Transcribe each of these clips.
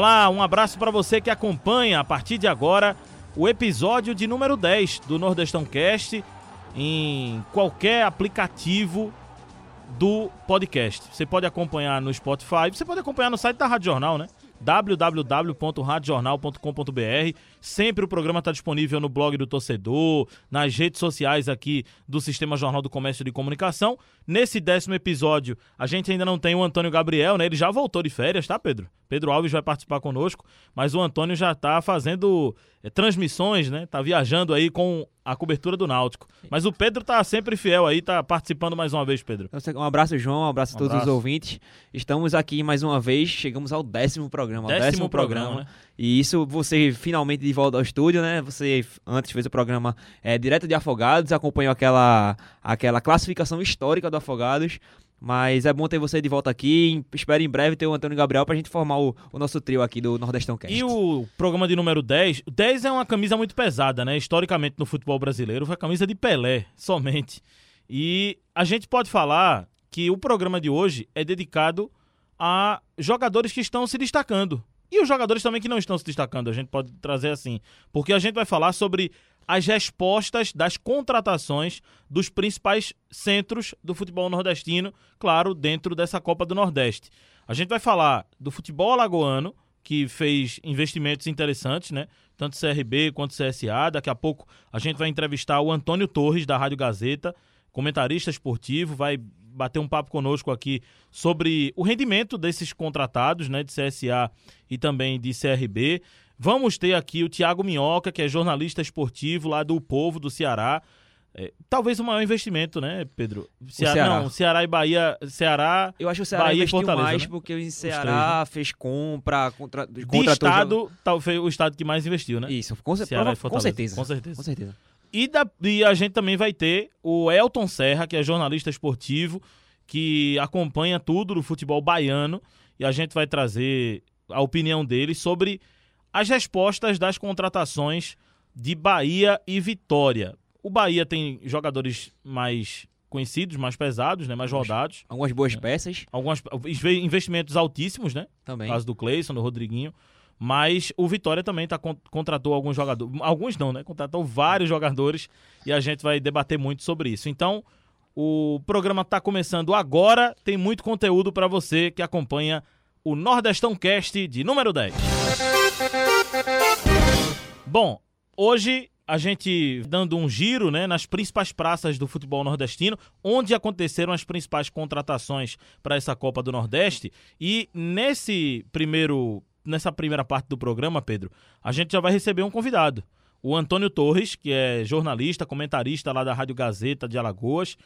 Olá, um abraço para você que acompanha a partir de agora o episódio de número 10 do Nordestão Cast em qualquer aplicativo do podcast. Você pode acompanhar no Spotify, você pode acompanhar no site da Rádio Jornal, né? www.radiojornal.com.br. Sempre o programa está disponível no blog do torcedor, nas redes sociais aqui do Sistema Jornal do Comércio de Comunicação. Nesse décimo episódio, a gente ainda não tem o Antônio Gabriel, né? Ele já voltou de férias, tá, Pedro? Pedro Alves vai participar conosco, mas o Antônio já está fazendo é, transmissões, né? Tá viajando aí com a cobertura do Náutico. Mas o Pedro tá sempre fiel aí, tá participando mais uma vez, Pedro. Um abraço, João, um abraço a todos abraço. os ouvintes. Estamos aqui mais uma vez, chegamos ao décimo programa. Décimo, décimo programa, programa, né? E isso, você finalmente de volta ao estúdio, né? Você antes fez o programa é, direto de Afogados, acompanhou aquela, aquela classificação histórica do Afogados. Mas é bom ter você de volta aqui. Espero em breve ter o Antônio Gabriel pra gente formar o, o nosso trio aqui do Nordestão Cast. E o programa de número 10. 10 é uma camisa muito pesada, né? Historicamente no futebol brasileiro, foi a camisa de Pelé, somente. E a gente pode falar que o programa de hoje é dedicado a jogadores que estão se destacando. E os jogadores também que não estão se destacando, a gente pode trazer assim. Porque a gente vai falar sobre as respostas das contratações dos principais centros do futebol nordestino, claro, dentro dessa Copa do Nordeste. A gente vai falar do futebol alagoano, que fez investimentos interessantes, né? Tanto CRB quanto CSA. Daqui a pouco a gente vai entrevistar o Antônio Torres, da Rádio Gazeta, comentarista esportivo, vai bater um papo conosco aqui sobre o rendimento desses contratados, né, de CSA e também de CRB. Vamos ter aqui o Tiago Minhoca, que é jornalista esportivo lá do Povo do Ceará. É, talvez o maior investimento, né, Pedro? Ceará, Ceará. Não, Ceará e Bahia. Ceará. Eu acho que o Ceará Bahia investiu mais né? porque o Ceará três, né? fez compra, contra, De estado, tal, foi o estado que mais investiu, né? Isso, com, Ceará prova, com certeza. Com certeza. Com certeza. E, da, e a gente também vai ter o Elton Serra, que é jornalista esportivo, que acompanha tudo do futebol baiano. E a gente vai trazer a opinião dele sobre as respostas das contratações de Bahia e Vitória. O Bahia tem jogadores mais conhecidos, mais pesados, né, mais rodados. Algumas boas peças. Alguns investimentos altíssimos, né? Também. No caso do Cleison, do Rodriguinho. Mas o Vitória também tá, contratou alguns jogadores. Alguns não, né? Contratou vários jogadores e a gente vai debater muito sobre isso. Então, o programa está começando agora. Tem muito conteúdo para você que acompanha o Nordestão Cast de número 10. Bom, hoje a gente dando um giro né, nas principais praças do futebol nordestino, onde aconteceram as principais contratações para essa Copa do Nordeste. E nesse primeiro, nessa primeira parte do programa, Pedro, a gente já vai receber um convidado. O Antônio Torres, que é jornalista, comentarista lá da Rádio Gazeta de Alagoas.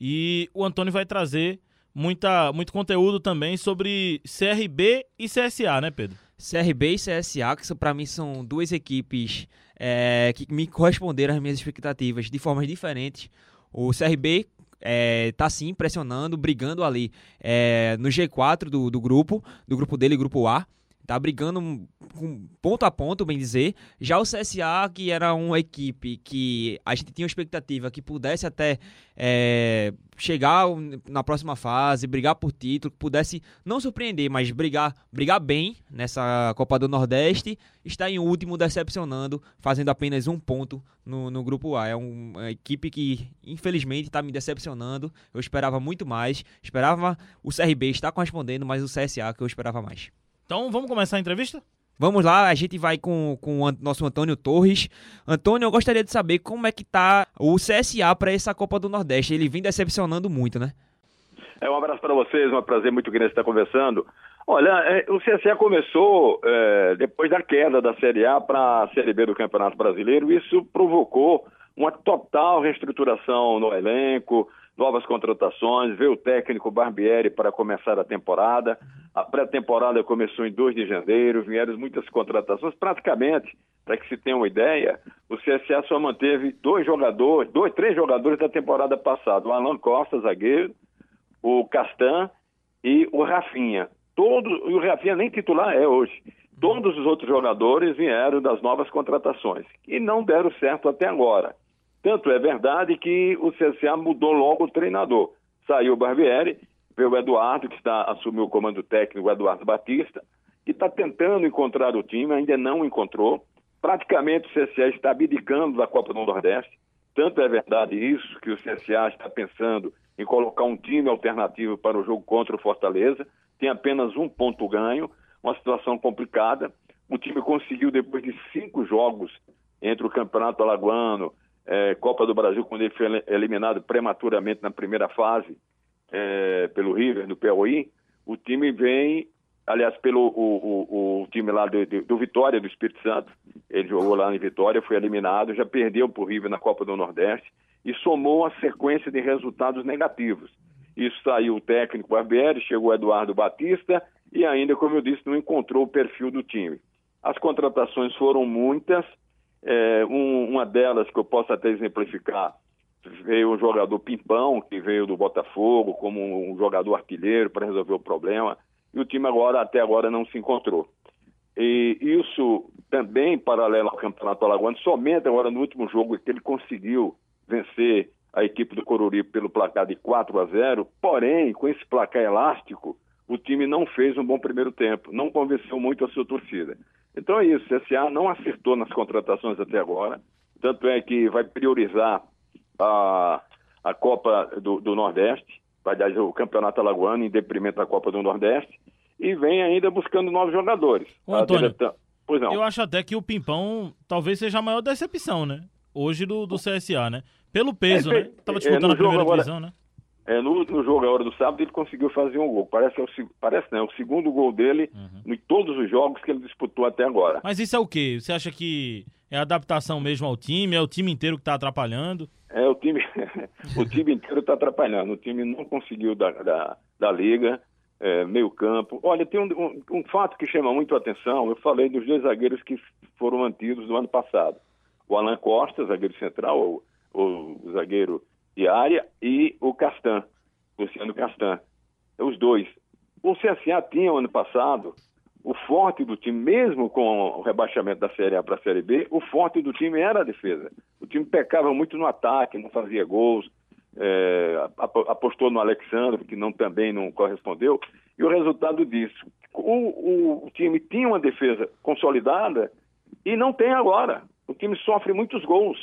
E o Antônio vai trazer muita, muito conteúdo também sobre CRB e CSA, né, Pedro? CRB e CSA, que para mim são duas equipes é, que me corresponderam às minhas expectativas de formas diferentes. O CRB é, tá sim pressionando, brigando ali é, no G4 do, do grupo, do grupo dele, grupo A tá brigando com ponto a ponto, bem dizer. Já o CSA, que era uma equipe que a gente tinha expectativa que pudesse até é, chegar na próxima fase, brigar por título, que pudesse não surpreender, mas brigar, brigar bem nessa Copa do Nordeste, está em último, decepcionando, fazendo apenas um ponto no, no grupo A. É uma equipe que, infelizmente, está me decepcionando. Eu esperava muito mais. Esperava o CRB estar correspondendo, mas o CSA que eu esperava mais. Então vamos começar a entrevista? Vamos lá, a gente vai com, com o nosso Antônio Torres. Antônio, eu gostaria de saber como é que tá o CSA para essa Copa do Nordeste. Ele vem decepcionando muito, né? É um abraço para vocês, um prazer muito grande estar conversando. Olha, é, o CSA começou é, depois da queda da Série A para a Série B do Campeonato Brasileiro. Isso provocou uma total reestruturação no elenco, novas contratações, veio o técnico Barbieri para começar a temporada. A pré-temporada começou em 2 de janeiro, vieram muitas contratações. Praticamente, para que se tenha uma ideia, o CSA só manteve dois jogadores, dois, três jogadores da temporada passada: o Alan Costa, zagueiro, o Castan e o Rafinha. Todos, e o Rafinha nem titular é hoje. Todos os outros jogadores vieram das novas contratações e não deram certo até agora. Tanto é verdade que o CSA mudou logo o treinador. Saiu o Barbieri, veio o Eduardo, que está, assumiu o comando técnico, o Eduardo Batista, que está tentando encontrar o time, ainda não encontrou. Praticamente o CSA está abdicando da Copa do Nordeste. Tanto é verdade isso que o CSA está pensando em colocar um time alternativo para o jogo contra o Fortaleza. Tem apenas um ponto ganho, uma situação complicada. O time conseguiu, depois de cinco jogos entre o Campeonato Alagoano, é, Copa do Brasil, quando ele foi eliminado prematuramente na primeira fase é, pelo River, do Piauí, o time vem, aliás, pelo o, o, o time lá do, do, Vitória, do Espírito Santo, ele jogou lá em Vitória, foi eliminado, já perdeu para o River na Copa do Nordeste e somou a sequência de resultados negativos. Isso saiu o técnico Barbieri, chegou o Eduardo Batista e ainda, como eu disse, não encontrou o perfil do time. As contratações foram muitas, é, um, uma delas que eu posso até exemplificar, veio o jogador Pimpão, que veio do Botafogo como um jogador artilheiro para resolver o problema, e o time agora até agora não se encontrou. E isso também paralelo ao Campeonato Alagoano, somente agora no último jogo que ele conseguiu vencer a equipe do Coruripe pelo placar de 4 a 0, porém, com esse placar elástico, o time não fez um bom primeiro tempo, não convenceu muito a sua torcida. Então é isso, o CSA não acertou nas contratações até agora, tanto é que vai priorizar a, a Copa do, do Nordeste, vai dar o Campeonato Alagoano em deprimento da Copa do Nordeste, e vem ainda buscando novos jogadores. Ô, Antônio, pois não. eu acho até que o Pimpão talvez seja a maior decepção, né? Hoje do, do CSA, né? Pelo peso, é, né? Tava disputando é, a primeira agora, divisão, né? É, no, no jogo agora do sábado ele conseguiu fazer um gol. Parece, é o, parece não, é o segundo gol dele uhum. em todos os jogos que ele disputou até agora. Mas isso é o quê? Você acha que é adaptação mesmo ao time? É o time inteiro que está atrapalhando? É, o time, o time inteiro está atrapalhando. O time não conseguiu da, da, da liga, é, meio campo. Olha, tem um, um, um, fato que chama muito a atenção. Eu falei dos dois zagueiros que foram mantidos no ano passado. O Alan Costa, zagueiro central, o, o zagueiro de área, e o Castan, Luciano Castan. Os dois. O CSA tinha, ano passado, o forte do time, mesmo com o rebaixamento da Série A para a Série B, o forte do time era a defesa. O time pecava muito no ataque, não fazia gols, é, apostou no Alexandre, que não, também não correspondeu, e o resultado disso, o, o, o, time tinha uma defesa consolidada e não tem agora. O time sofre muitos gols.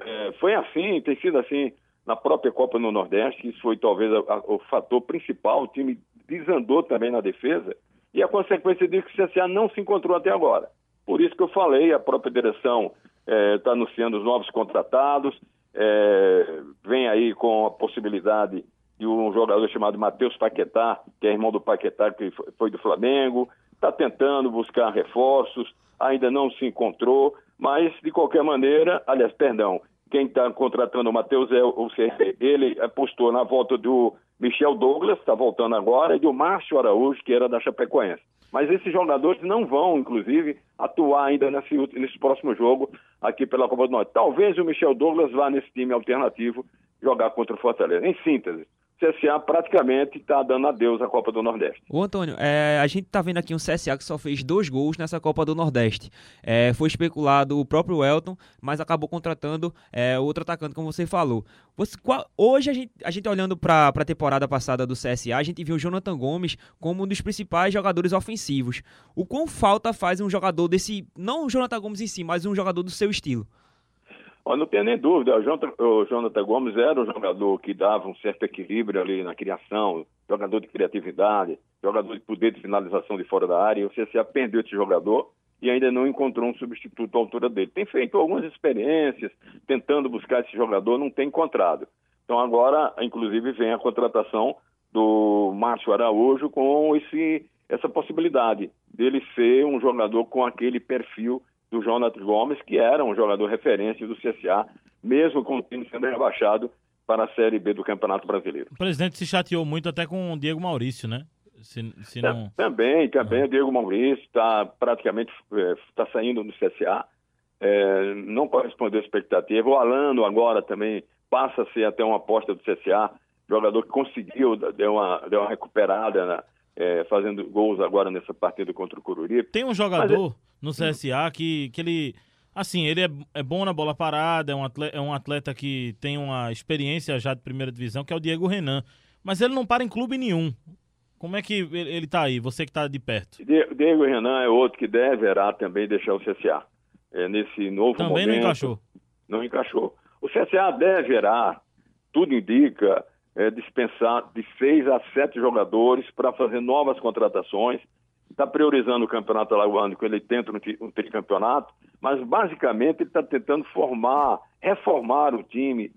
É, foi assim, tem sido assim na própria Copa no Nordeste, isso foi talvez a, a, o fator principal, o time desandou também na defesa, e a consequência disso é que o CSA não se encontrou até agora. Por isso que eu falei, a própria direção está é, anunciando os novos contratados, é, vem aí com a possibilidade de um jogador chamado Matheus Paquetá, que é irmão do Paquetá, que foi do Flamengo, está tentando buscar reforços, ainda não se encontrou, mas de qualquer maneira, aliás, perdão, quem está contratando o Matheus é o CRB, ele apostou na volta do Michel Douglas, está voltando agora, e do Márcio Araújo, que era da Chapecoense. Mas esses jogadores não vão, inclusive, atuar ainda nesse, nesse próximo jogo aqui pela Copa do Norte. Talvez o Michel Douglas vá nesse time alternativo jogar contra o Fortaleza. Em síntese, CSA praticamente está dando adeus à Copa do Nordeste. O Antônio, é, a gente está vendo aqui um CSA que só fez dois gols nessa Copa do Nordeste. É, foi especulado o próprio Elton, mas acabou contratando é, outro atacante, como você falou. Você, qual, hoje, a gente, a gente olhando para a temporada passada do CSA, a gente viu o Jonathan Gomes como um dos principais jogadores ofensivos. O quão falta faz um jogador desse, não o Jonathan Gomes em si, mas um jogador do seu estilo? Não tenho nem dúvida, o Jonathan Gomes era um jogador que dava um certo equilíbrio ali na criação, jogador de criatividade, jogador de poder de finalização de fora da área, e o CSA perdeu esse jogador e ainda não encontrou um substituto à altura dele. Tem feito algumas experiências, tentando buscar esse jogador, não tem encontrado. Então agora, inclusive, vem a contratação do Márcio Araújo com esse, essa possibilidade dele ser um jogador com aquele perfil do Jonathan Gomes, que era um jogador referência do CSA, mesmo com o time sendo rebaixado para a Série B do Campeonato Brasileiro. O presidente se chateou muito até com o Diego Maurício, né? Se, se não... Também, também. O Diego Maurício está praticamente está é, saindo do CSA. É, não correspondeu à expectativa. O Alano agora também passa a ser até uma aposta do CSA. Jogador que conseguiu, deu uma, deu uma recuperada na, é, fazendo gols agora nessa partida contra o Cururi. Tem um jogador no CSA que, que ele. Assim, ele é, é bom na bola parada, é um, atleta, é um atleta que tem uma experiência já de primeira divisão, que é o Diego Renan. Mas ele não para em clube nenhum. Como é que ele está aí, você que está de perto? Diego Renan é outro que deverá também deixar o CSA. É, nesse novo também momento. Também não encaixou. Não encaixou. O CSA deverá, tudo indica, é, dispensar de seis a sete jogadores para fazer novas contratações. Está priorizando o campeonato alagoano, que ele tenta um tricampeonato, mas basicamente ele está tentando formar, reformar o time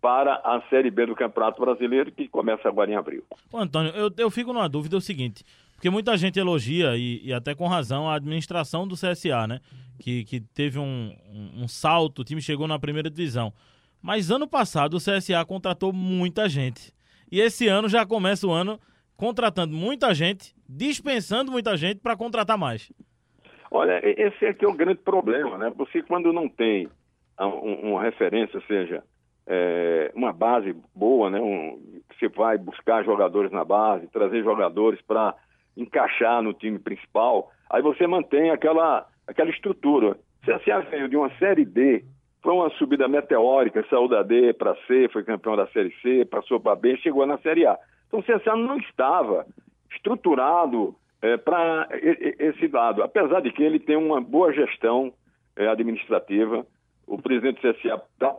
para a Série B do Campeonato Brasileiro, que começa agora em abril. Ô, Antônio, eu, eu fico numa dúvida é o seguinte, porque muita gente elogia, e, e, até com razão, a administração do CSA, né? Que, que teve um, um, um salto, o time chegou na primeira divisão. Mas ano passado o CSA contratou muita gente. E esse ano já começa o ano contratando muita gente, dispensando muita gente para contratar mais. Olha, esse aqui é o grande problema, né? Você quando não tem uma referência, seja é, uma base boa, né? Um, você vai buscar jogadores na base, trazer jogadores para encaixar no time principal, aí você mantém aquela, aquela estrutura. A CSA veio de uma Série D, foi uma subida meteórica, saiu da D para C, foi campeão da Série C, passou para B, chegou na Série A. Então o CSA não estava estruturado é, para esse lado, apesar de que ele tem uma boa gestão é, administrativa, o presidente do CSA está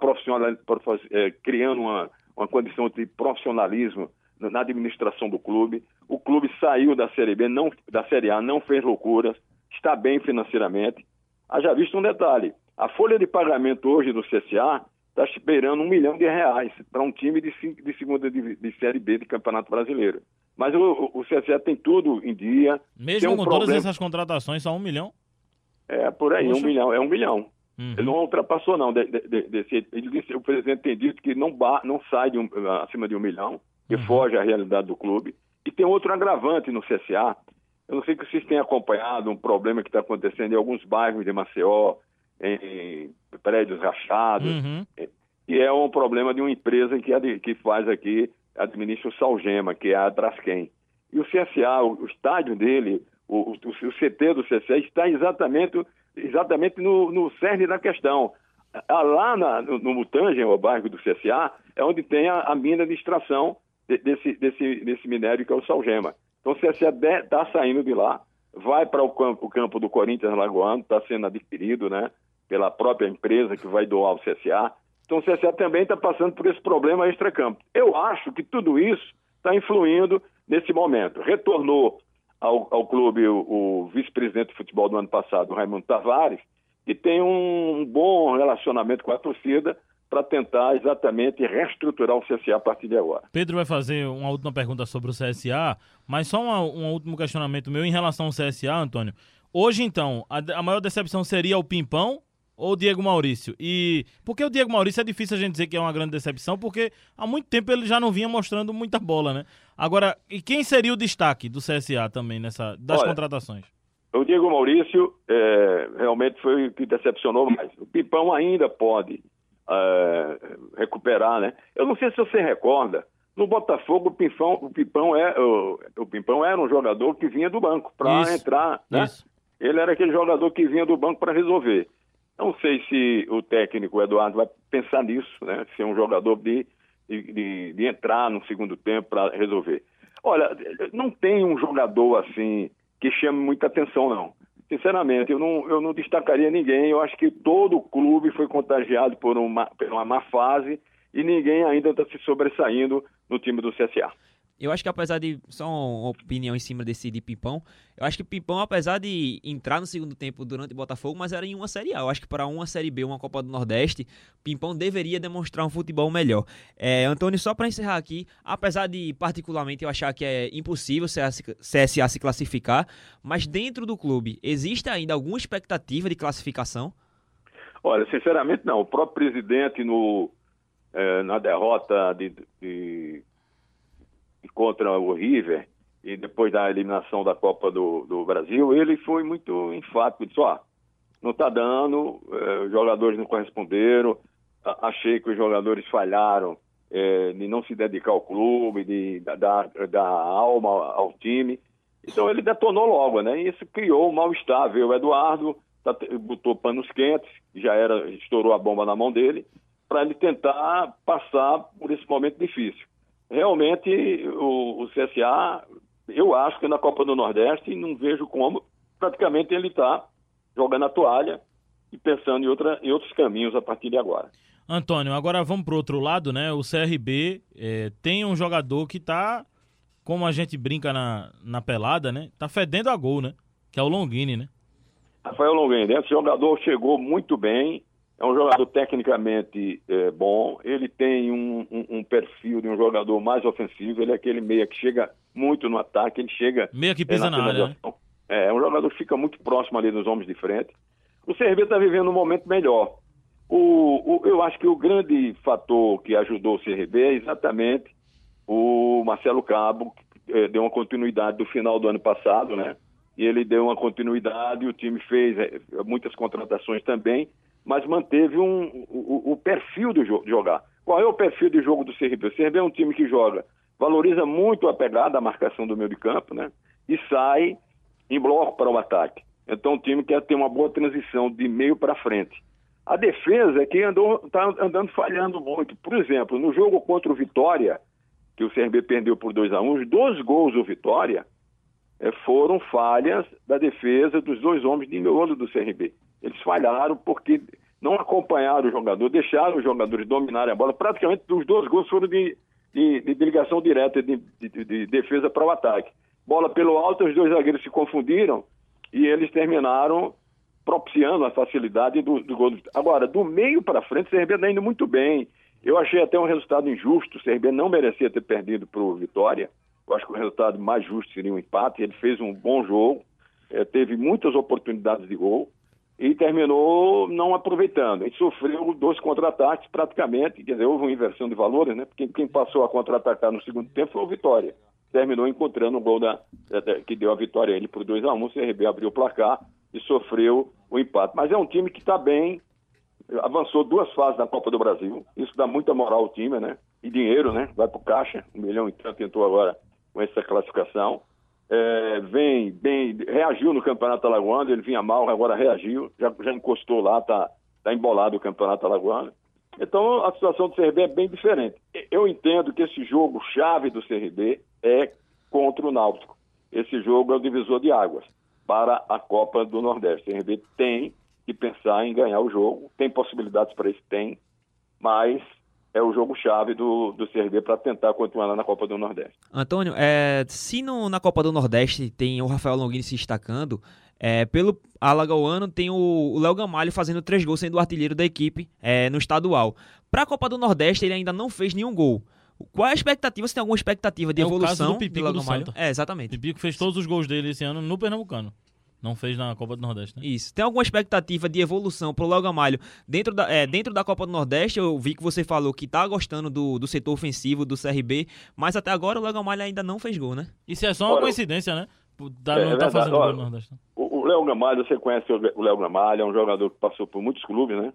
é, criando uma, uma condição de profissionalismo na administração do clube. O clube saiu da Série B, não, da Série A, não fez loucuras, está bem financeiramente. Haja visto um detalhe: a folha de pagamento hoje do CSA está esperando um milhão de reais para um time de, de segunda de, de, Série B de Campeonato Brasileiro. Mas o, o CSA tem tudo em dia. Mesmo um com problema... todas essas contratações, só um milhão? É, por aí, Poxa. um milhão, é um milhão. Uhum. Ele não ultrapassou, não. De, de, desse, ele disse, o presidente tem dito que não, não sai um, acima de um milhão, que uhum. foge à realidade do clube. E tem outro agravante no CSA. Eu não sei se vocês têm acompanhado um problema que está acontecendo em alguns bairros de Maceió, em prédios rachados, uhum. e é um problema de uma empresa que, que faz aqui, administra o Salgema, que é a Trasquem. E o CSA, o, estádio dele, o, o, o, CT do CSA está exatamente exatamente no, no cerne da questão. Lá na, no, no Mutangen, o bairro do CSA, é onde tem a, a mina de extração de, desse, desse, desse minério que é o salgema. Então o CSA está saindo de lá, vai para o campo, o campo do Corinthians Lagoano, está sendo adquirido né, pela própria empresa que vai doar o CSA. Então o CSA também está passando por esse problema extra-campo. Eu acho que tudo isso está influindo nesse momento. Retornou ao, ao clube o, o vice-presidente de futebol do ano passado, Raimundo Tavares, que tem um bom relacionamento com a torcida para tentar exatamente reestruturar o CSA a partir de agora. Pedro vai fazer uma última pergunta sobre o CSA, mas só uma, um último questionamento meu em relação ao CSA, Antônio. Hoje, então, a, a maior decepção seria o Pimpão ou o Diego Maurício? E porque o Diego Maurício é difícil a gente dizer que é uma grande decepção, porque há muito tempo ele já não vinha mostrando muita bola, né? Agora, e quem seria o destaque do CSA também nessa das Olha, contratações? O Diego Maurício é, realmente foi o que decepcionou mais. O Pipão ainda pode é, recuperar, né? Eu não sei se você recorda, no Botafogo o Pipão, o Pipão, é, o, o Pipão era um jogador que vinha do banco para entrar, né? Isso. Ele era aquele jogador que vinha do banco para resolver. Não sei se o técnico Eduardo vai pensar nisso, né? Ser um jogador de, de, de entrar no segundo tempo para resolver. Olha, não tem um jogador assim que chame muita atenção, não. Sinceramente, eu não, eu não destacaria ninguém. Eu acho que todo o clube foi contagiado por uma, por uma má fase e ninguém ainda está se sobressaindo no time do CSA. Eu acho que apesar de. Só uma opinião em cima desse de Pipão. Eu acho que Pipão, apesar de entrar no segundo tempo durante o Botafogo, mas era em uma Série A. Eu acho que para uma Série B, uma Copa do Nordeste, Pimpão deveria demonstrar um futebol melhor. É, Antônio, só para encerrar aqui, apesar de particularmente eu achar que é impossível CSA se classificar, mas dentro do clube, existe ainda alguma expectativa de classificação? Olha, sinceramente não. O próprio presidente no, é, na derrota de, de contra o River e depois da eliminação da Copa do, do Brasil, ele foi muito enfático, disse, ó, não está dando, eh, os jogadores não corresponderam, achei que os jogadores falharam eh, de não se dedicar ao clube, de dar, dar alma ao time. Então ele detonou logo, né? E isso criou um mal-estar. Veio o Eduardo, tá, botou panos quentes, já era, estourou a bomba na mão dele, para ele tentar passar por esse momento difícil realmente o, o CSA eu acho que na Copa do Nordeste não vejo como, praticamente ele está jogando a toalha e pensando em, outra, em outros caminhos a partir de agora. Antônio, agora vamos para o outro lado, né? O CRB é, tem um jogador que está, como a gente brinca na, na pelada, né? Tá fedendo a gol, né? Que é o Longini, né? Rafael Longini, esse jogador chegou muito bem, é um jogador tecnicamente é, bom, ele tem um, um, um, perfil de um jogador mais ofensivo, ele é aquele meia que chega muito no ataque, ele chega... Meia que pisa é, na, na área, né? É, é um jogador que fica muito próximo ali dos homens de frente. O CRB está vivendo um momento melhor. O, o, eu acho que o grande fator que ajudou o CRB é exatamente o Marcelo Cabo, que é, deu uma continuidade do final do ano passado, né? E ele deu uma continuidade, o time fez é, muitas contratações também, mas manteve um, o, o perfil de jogar. Qual é o perfil de jogo do CRB? O CRB é um time que joga, valoriza muito a pegada, a marcação do meio de campo, né? E sai em bloco para o ataque. Então o time quer ter uma boa transição de meio para frente. A defesa é que está andando falhando muito. Por exemplo, no jogo contra o Vitória, que o CRB perdeu por 2 a 1 um, os dois gols do Vitória é, foram falhas da defesa dos dois homens de miolo do CRB. Eles falharam porque não acompanharam o jogador, deixaram os jogadores dominarem a bola. Praticamente os dois gols foram de, de, de ligação direta de, de, de defesa para o ataque. Bola pelo alto, os dois zagueiros se confundiram e eles terminaram propiciando a facilidade do, do gol. Agora, do meio para frente, o CRB está indo muito bem. Eu achei até um resultado injusto. O CRB não merecia ter perdido para o Vitória. Eu acho que o resultado mais justo seria um empate. Ele fez um bom jogo, é, teve muitas oportunidades de gol e terminou não aproveitando. Ele sofreu dois contra-ataques praticamente, quer dizer, houve uma inversão de valores, né? Porque quem passou a contra-atacar no segundo tempo foi o Vitória. Terminou encontrando o gol da que deu a vitória a ele por 2 a 1 um, o CRB abriu o placar e sofreu o empate. Mas é um time que está bem, avançou duas fases na Copa do Brasil. Isso dá muita moral ao time, né? E dinheiro, né? Vai para o caixa. Um milhão e tanto tentou agora com essa classificação. É, vem bem, reagiu no Campeonato Alagoano, ele vinha mal, agora reagiu, já, já encostou lá, tá, tá embolado o Campeonato Alagoano. Então a situação do CRB é bem diferente. Eu entendo que esse jogo chave do CRB é contra o Náutico. Esse jogo é o divisor de águas para a Copa do Nordeste. O CRB tem que pensar em ganhar o jogo, tem possibilidades para isso? Tem, mas é o jogo-chave do, do CRB para tentar continuar lá na Copa do Nordeste. Antônio, é, se no, na Copa do Nordeste tem o Rafael Longini se destacando, é, pelo Alagoano tem o Léo Gamalho fazendo três gols, sendo o artilheiro da equipe é, no estadual. Para a Copa do Nordeste, ele ainda não fez nenhum gol. Qual é a expectativa? Você tem alguma expectativa de é evolução? O caso do Pipico do, do Santa. É, exatamente. O Pipico fez todos os gols dele esse ano no Pernambucano. Não fez na Copa do Nordeste, né? Isso. Tem alguma expectativa de evolução pro Léo Gamalho dentro da, é, dentro da Copa do Nordeste? Eu vi que você falou que tá gostando do, do setor ofensivo do CRB, mas até agora o Léo Gamalho ainda não fez gol, né? Isso é só uma Olha, coincidência, né? Da, é, não tá fazendo gol no Nordeste. O Léo Gamalho, você conhece o Léo Gamalho, é um jogador que passou por muitos clubes, né?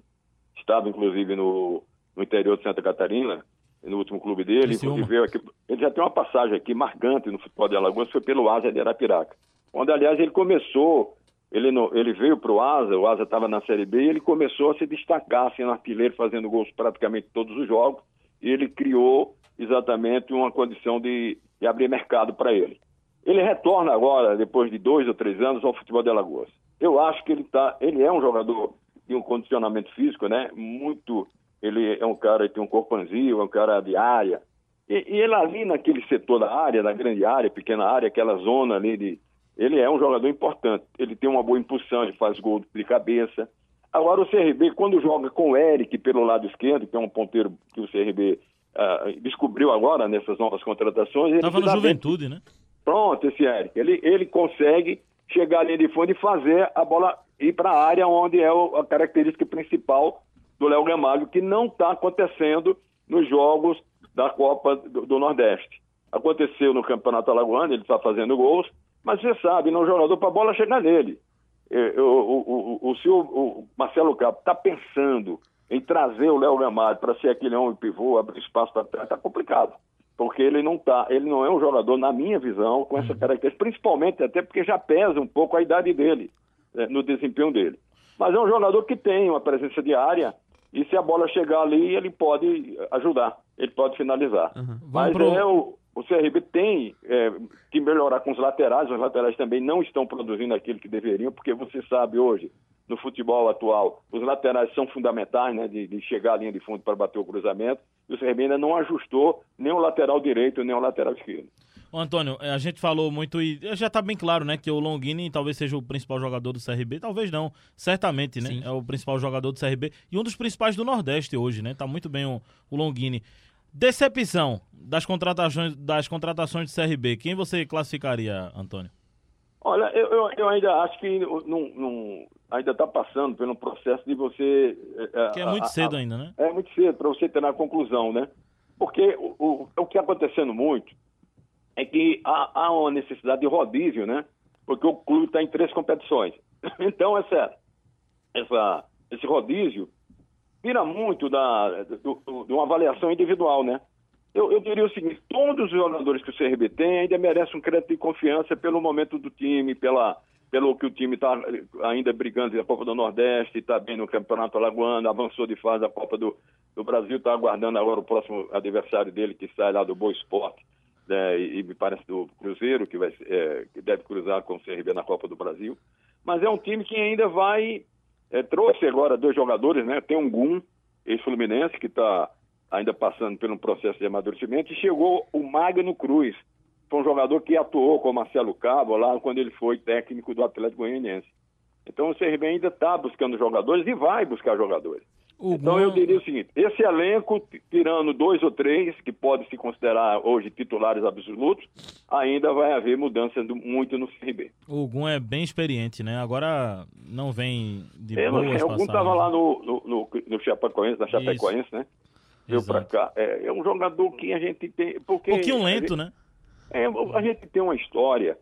Estava, inclusive, no, no interior de Santa Catarina, no último clube dele. Inclusive, aqui, ele já tem uma passagem aqui marcante no futebol de Alagoas, foi pelo Asa de Arapiraca onde, aliás, ele começou, ele, no, ele veio para o Asa, o Asa estava na Série B, e ele começou a se destacar, sendo artilheiro, fazendo gols praticamente todos os jogos, e ele criou exatamente uma condição de, de abrir mercado para ele. Ele retorna agora, depois de dois ou três anos, ao futebol de Alagoas. Eu acho que ele, tá, ele é um jogador de um condicionamento físico, né? Muito. Ele é um cara que tem um corpo é um cara de área. E, e ele ali naquele setor da área, da grande área, pequena área, aquela zona ali de, ele é um jogador importante. Ele tem uma boa impulsão, ele faz gol de cabeça. Agora, o CRB, quando joga com o Eric pelo lado esquerdo, que é um ponteiro que o CRB uh, ah, descobriu agora nessas novas contratações. Estava no Juventude, bem... né? Pronto, esse Eric. Ele, ele consegue chegar ali de fundo e fazer a bola ir para a área onde é a característica principal do Léo Gamalho, que não está acontecendo nos jogos da Copa do, do Nordeste. Aconteceu no Campeonato Alagoano, ele está fazendo gols, mas você sabe, não é um jogador para a bola chegar nele. É, o, o, o, o senhor o Marcelo Capo está pensando em trazer o Léo Gamalho para ser aquele homem pivô, abrir espaço para trás, está complicado. Porque ele não tá, ele não é um jogador, na minha visão, com essa uhum. característica, principalmente até porque já pesa um pouco a idade dele, né, no desempenho dele. Mas é um jogador que tem uma presença diária e se a bola chegar ali, ele pode ajudar, ele pode finalizar. Uhum. Mas pro... é o, O CRB tem é, que melhorar com os laterais, os laterais também não estão produzindo aquilo que deveriam, porque você sabe hoje, no futebol atual, os laterais são fundamentais, né, de, de chegar à linha de fundo para bater o cruzamento, e o CRB ainda não ajustou nem o lateral direito, nem o lateral esquerdo. Ô, Antônio, a gente falou muito e já está bem claro, né, que o Longini talvez seja o principal jogador do CRB, talvez não, certamente, né, Sim. é o principal jogador do CRB e um dos principais do Nordeste hoje, né, tá muito bem o, o Longini. Decepção das contratações, das contratações do CRB, quem você classificaria, Antônio? Olha, eu, eu, eu ainda acho que não, não ainda está passando pelo processo de você. É, que é muito a, cedo a, ainda, né? É muito cedo para você ter na conclusão, né? Porque o, o, o que está acontecendo muito é que há, há uma necessidade de rodízio, né? Porque o clube está em três competições. Então, essa, essa, esse rodízio vira muito da, do, do, de uma avaliação individual, né? Eu, eu, diria o seguinte: todos os jogadores que o CRB tem ainda merecem um crédito de confiança pelo momento do time, pela, pelo que o time está ainda brigando na Copa do Nordeste, está bem no Campeonato Alagoano, avançou de fase da Copa do, do Brasil, está aguardando agora o próximo adversário dele, que sai lá do Boa Esporte né, e, me parece do Cruzeiro, que, vai, é, que deve cruzar com o CRB na Copa do Brasil. Mas é um time que ainda vai. É, trouxe agora dois jogadores, né? Tem um Gum, ex-Fluminense, que está ainda passando por um processo de amadurecimento, e chegou o Magno Cruz. Foi um jogador que atuou com o Marcelo Cabo lá quando ele foi técnico do Atlético Goianiense. Então o CRB ainda está buscando jogadores e vai buscar jogadores. O então eu diria o seguinte: esse elenco, tirando dois ou três, que podem se considerar hoje titulares absolutos, ainda vai haver mudanças do, muito no CRB. O Gum é bem experiente, né? Agora não vem de é, boas O Gum estava lá no, no, no, no Chapecoense, na Chapecoense, Isso. né? Veio para cá. É, é, um jogador que a gente tem... Porque um pouquinho lento, gente, né? É, a gente tem uma história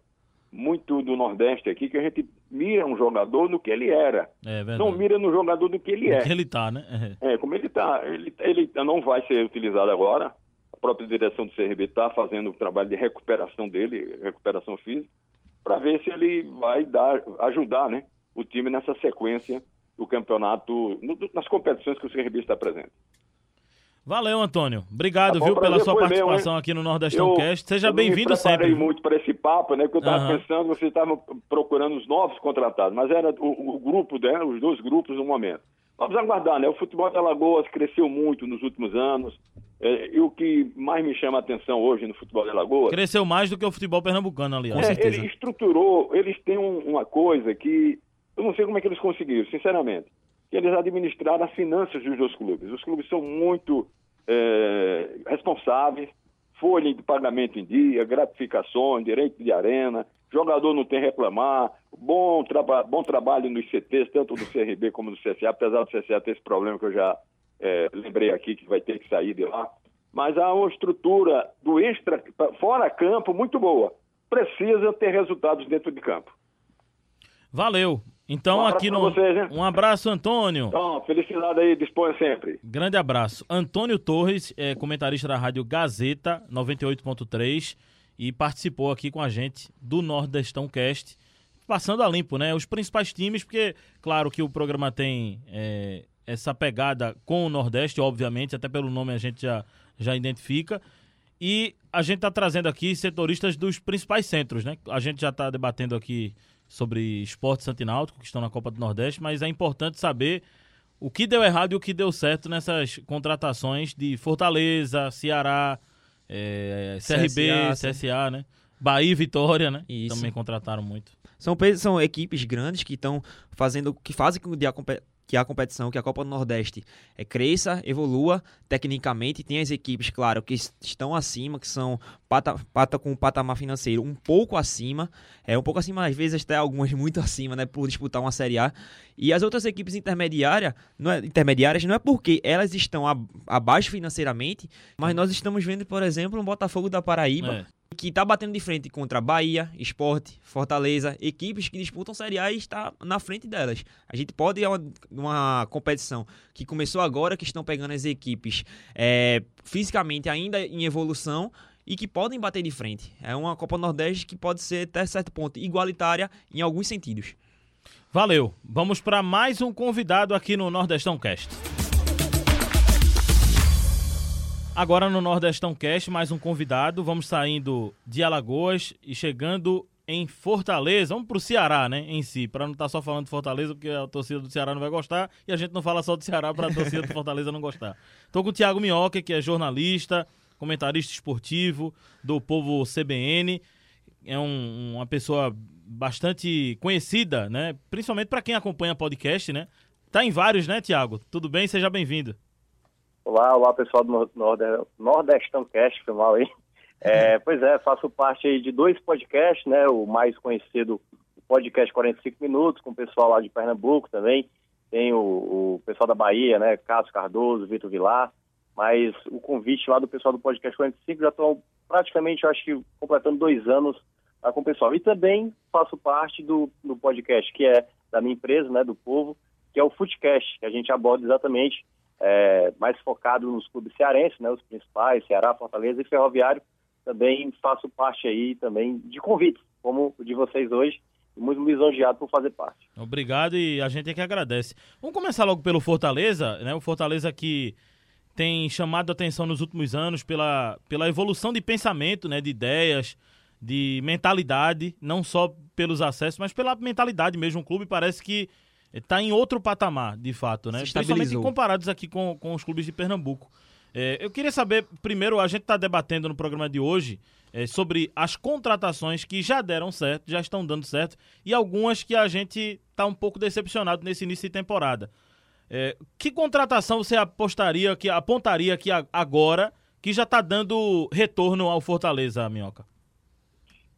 muito do Nordeste aqui, que a gente mira um jogador no que ele era. É não mira no jogador do que ele é. Que ele tá, né? É, é como ele tá. Ele, ele não vai ser utilizado agora. A própria direção do CRB está fazendo o trabalho de recuperação dele, recuperação física, para ver se ele vai dar, ajudar né, o time nessa sequência do campeonato, no, nas competições que o CRB está presente. Valeu, Antônio. Obrigado, tá viu, pela sua participação meu, aqui no Nordestão Cast. Seja bem-vindo sempre. Eu muito para esse papo, né? Porque eu estava uhum. pensando, vocês estavam procurando os novos contratados, mas era o, o, grupo, né? Os dois grupos no momento. Vamos aguardar, né? O futebol de Alagoas cresceu muito nos últimos anos. É, e o que mais me chama a atenção hoje no futebol de Alagoas. Cresceu mais do que o futebol pernambucano, aliás. É, ele estruturou, eles têm um, uma coisa que. Eu não sei como é que eles conseguiram, sinceramente que eles administraram as finanças dos dois clubes. Os clubes são muito é, responsáveis, folha de pagamento em dia, gratificações, direito de arena, jogador não tem reclamar, bom, traba bom trabalho nos CTs, tanto do CRB como do CSA, apesar do CSA ter esse problema que eu já é, lembrei aqui que vai ter que sair de lá. Mas há uma estrutura do extra, fora campo, muito boa. Precisa ter resultados dentro de campo. Valeu. Então, um aqui no. Vocês, né? Um abraço, Antônio. Então, felicidade aí, disponha sempre. Grande abraço. Antônio Torres, é comentarista da Rádio Gazeta 98.3 e participou aqui com a gente do Nordestão Cast, passando a limpo, né? Os principais times, porque, claro que o programa tem é, essa pegada com o Nordeste, obviamente, até pelo nome a gente já, já identifica. E a gente está trazendo aqui setoristas dos principais centros, né? A gente já está debatendo aqui sobre esporte santináutico, que estão na Copa do Nordeste, mas é importante saber o que deu errado e o que deu certo nessas contratações de Fortaleza, Ceará, é, CRB, CSA, CSA, né? Bahia e Vitória, né? Isso. Também contrataram muito. São, são equipes grandes que estão fazendo, que fazem com que a, que a competição, que a Copa do Nordeste é, cresça, evolua tecnicamente. Tem as equipes, claro, que estão acima, que são pata, pata com um patamar financeiro um pouco acima, é um pouco acima, às vezes até algumas muito acima, né, por disputar uma Série A. E as outras equipes intermediárias não é, intermediárias não é porque elas estão abaixo financeiramente, mas nós estamos vendo, por exemplo, um Botafogo da Paraíba. É que está batendo de frente contra Bahia, Esporte, Fortaleza, equipes que disputam Série A e está na frente delas. A gente pode ir a uma, uma competição que começou agora, que estão pegando as equipes é, fisicamente ainda em evolução e que podem bater de frente. É uma Copa Nordeste que pode ser até certo ponto igualitária em alguns sentidos. Valeu. Vamos para mais um convidado aqui no Nordestão Cast. Agora no Nordestão Cast, mais um convidado. Vamos saindo de Alagoas e chegando em Fortaleza. Vamos pro Ceará, né, em si, para não estar tá só falando de Fortaleza, porque a torcida do Ceará não vai gostar e a gente não fala só do Ceará para a torcida do Fortaleza não gostar. Tô com o Thiago Minhoca, que é jornalista, comentarista esportivo do Povo CBN. É um, uma pessoa bastante conhecida, né, principalmente para quem acompanha podcast, né? Tá em vários, né, Thiago? Tudo bem? Seja bem-vindo. Olá, olá pessoal do Nordestão Cast, foi mal aí. É, pois é, faço parte aí de dois podcasts, né? O mais conhecido, o podcast 45 Minutos, com o pessoal lá de Pernambuco também. Tem o, o pessoal da Bahia, né? Cássio Cardoso, Vitor Vilar. Mas o convite lá do pessoal do podcast 45 já estão praticamente, eu acho que completando dois anos lá com o pessoal. E também faço parte do, do podcast que é da minha empresa, né? Do Povo, que é o Footcast, que a gente aborda exatamente é, mais focado nos clubes cearenses, né? Os principais, Ceará, Fortaleza e Ferroviário também faço parte aí também de convites, como o de vocês hoje. Muito lisonjeado por fazer parte. Obrigado e a gente é que agradece. Vamos começar logo pelo Fortaleza, né? O Fortaleza que tem chamado a atenção nos últimos anos pela, pela evolução de pensamento, né? De ideias, de mentalidade, não só pelos acessos, mas pela mentalidade mesmo. O clube parece que está em outro patamar, de fato, né? Principalmente comparados aqui com, com os clubes de Pernambuco. É, eu queria saber, primeiro, a gente está debatendo no programa de hoje é, sobre as contratações que já deram certo, já estão dando certo, e algumas que a gente está um pouco decepcionado nesse início de temporada. É, que contratação você apostaria, que apontaria aqui agora, que já está dando retorno ao Fortaleza, Minhoca?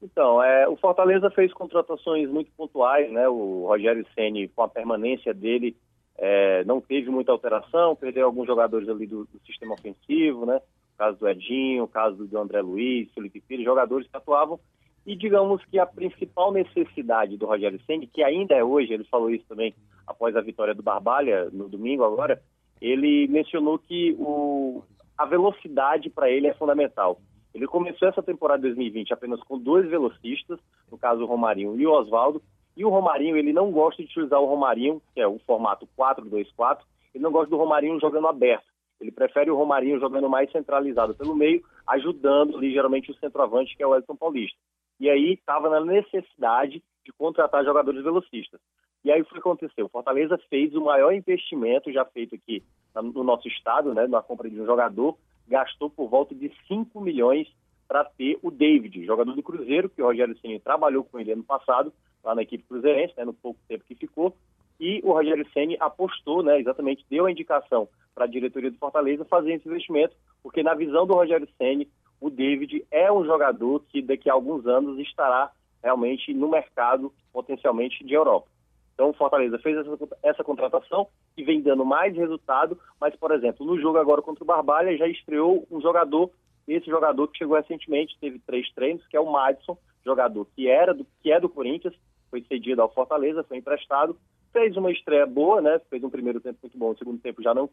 Então, é, o Fortaleza fez contratações muito pontuais, né? O Rogério Ceni com a permanência dele é, não teve muita alteração, perdeu alguns jogadores ali do, do, sistema ofensivo, né? O caso do Edinho, o caso do André Luiz, Felipe Pires, jogadores que atuavam. E digamos que a principal necessidade do Rogério Senni, que ainda é hoje, ele falou isso também após a vitória do Barbalha no domingo agora, ele mencionou que o, a velocidade para ele é fundamental. Ele começou essa temporada 2020 apenas com dois velocistas, no caso o Romarinho e o Oswaldo, e o Romarinho, ele não gosta de utilizar o Romarinho, que é o formato 4-2-4, ele não gosta do Romarinho jogando aberto. Ele prefere o Romarinho jogando mais centralizado pelo meio, ajudando ligeiramente o centroavante, que é o Elton Paulista. E aí estava na necessidade de contratar jogadores velocistas. E aí o que aconteceu? O Fortaleza fez o maior investimento já feito aqui no nosso estado, né, na compra de um jogador, gastou por volta de 5 milhões para ter o David, jogador do Cruzeiro, que o Rogério Ceni trabalhou com ele ano passado, lá na equipe cruzeirense, né, no pouco tempo que ficou, e o Rogério Ceni apostou, né, exatamente deu a indicação para a diretoria do Fortaleza fazer esse investimento, porque na visão do Rogério Ceni, o David é um jogador que daqui a alguns anos estará realmente no mercado potencialmente de Europa. Então o Fortaleza fez essa, essa contratação e vem dando mais resultado, mas por exemplo, no jogo agora contra o Barbalha já estreou um jogador, esse jogador que chegou recentemente, teve três treinos, que é o Madison, jogador que era do que é do Corinthians, foi cedido ao Fortaleza, foi emprestado, fez uma estreia boa, né? Fez um primeiro tempo muito bom, o segundo tempo já não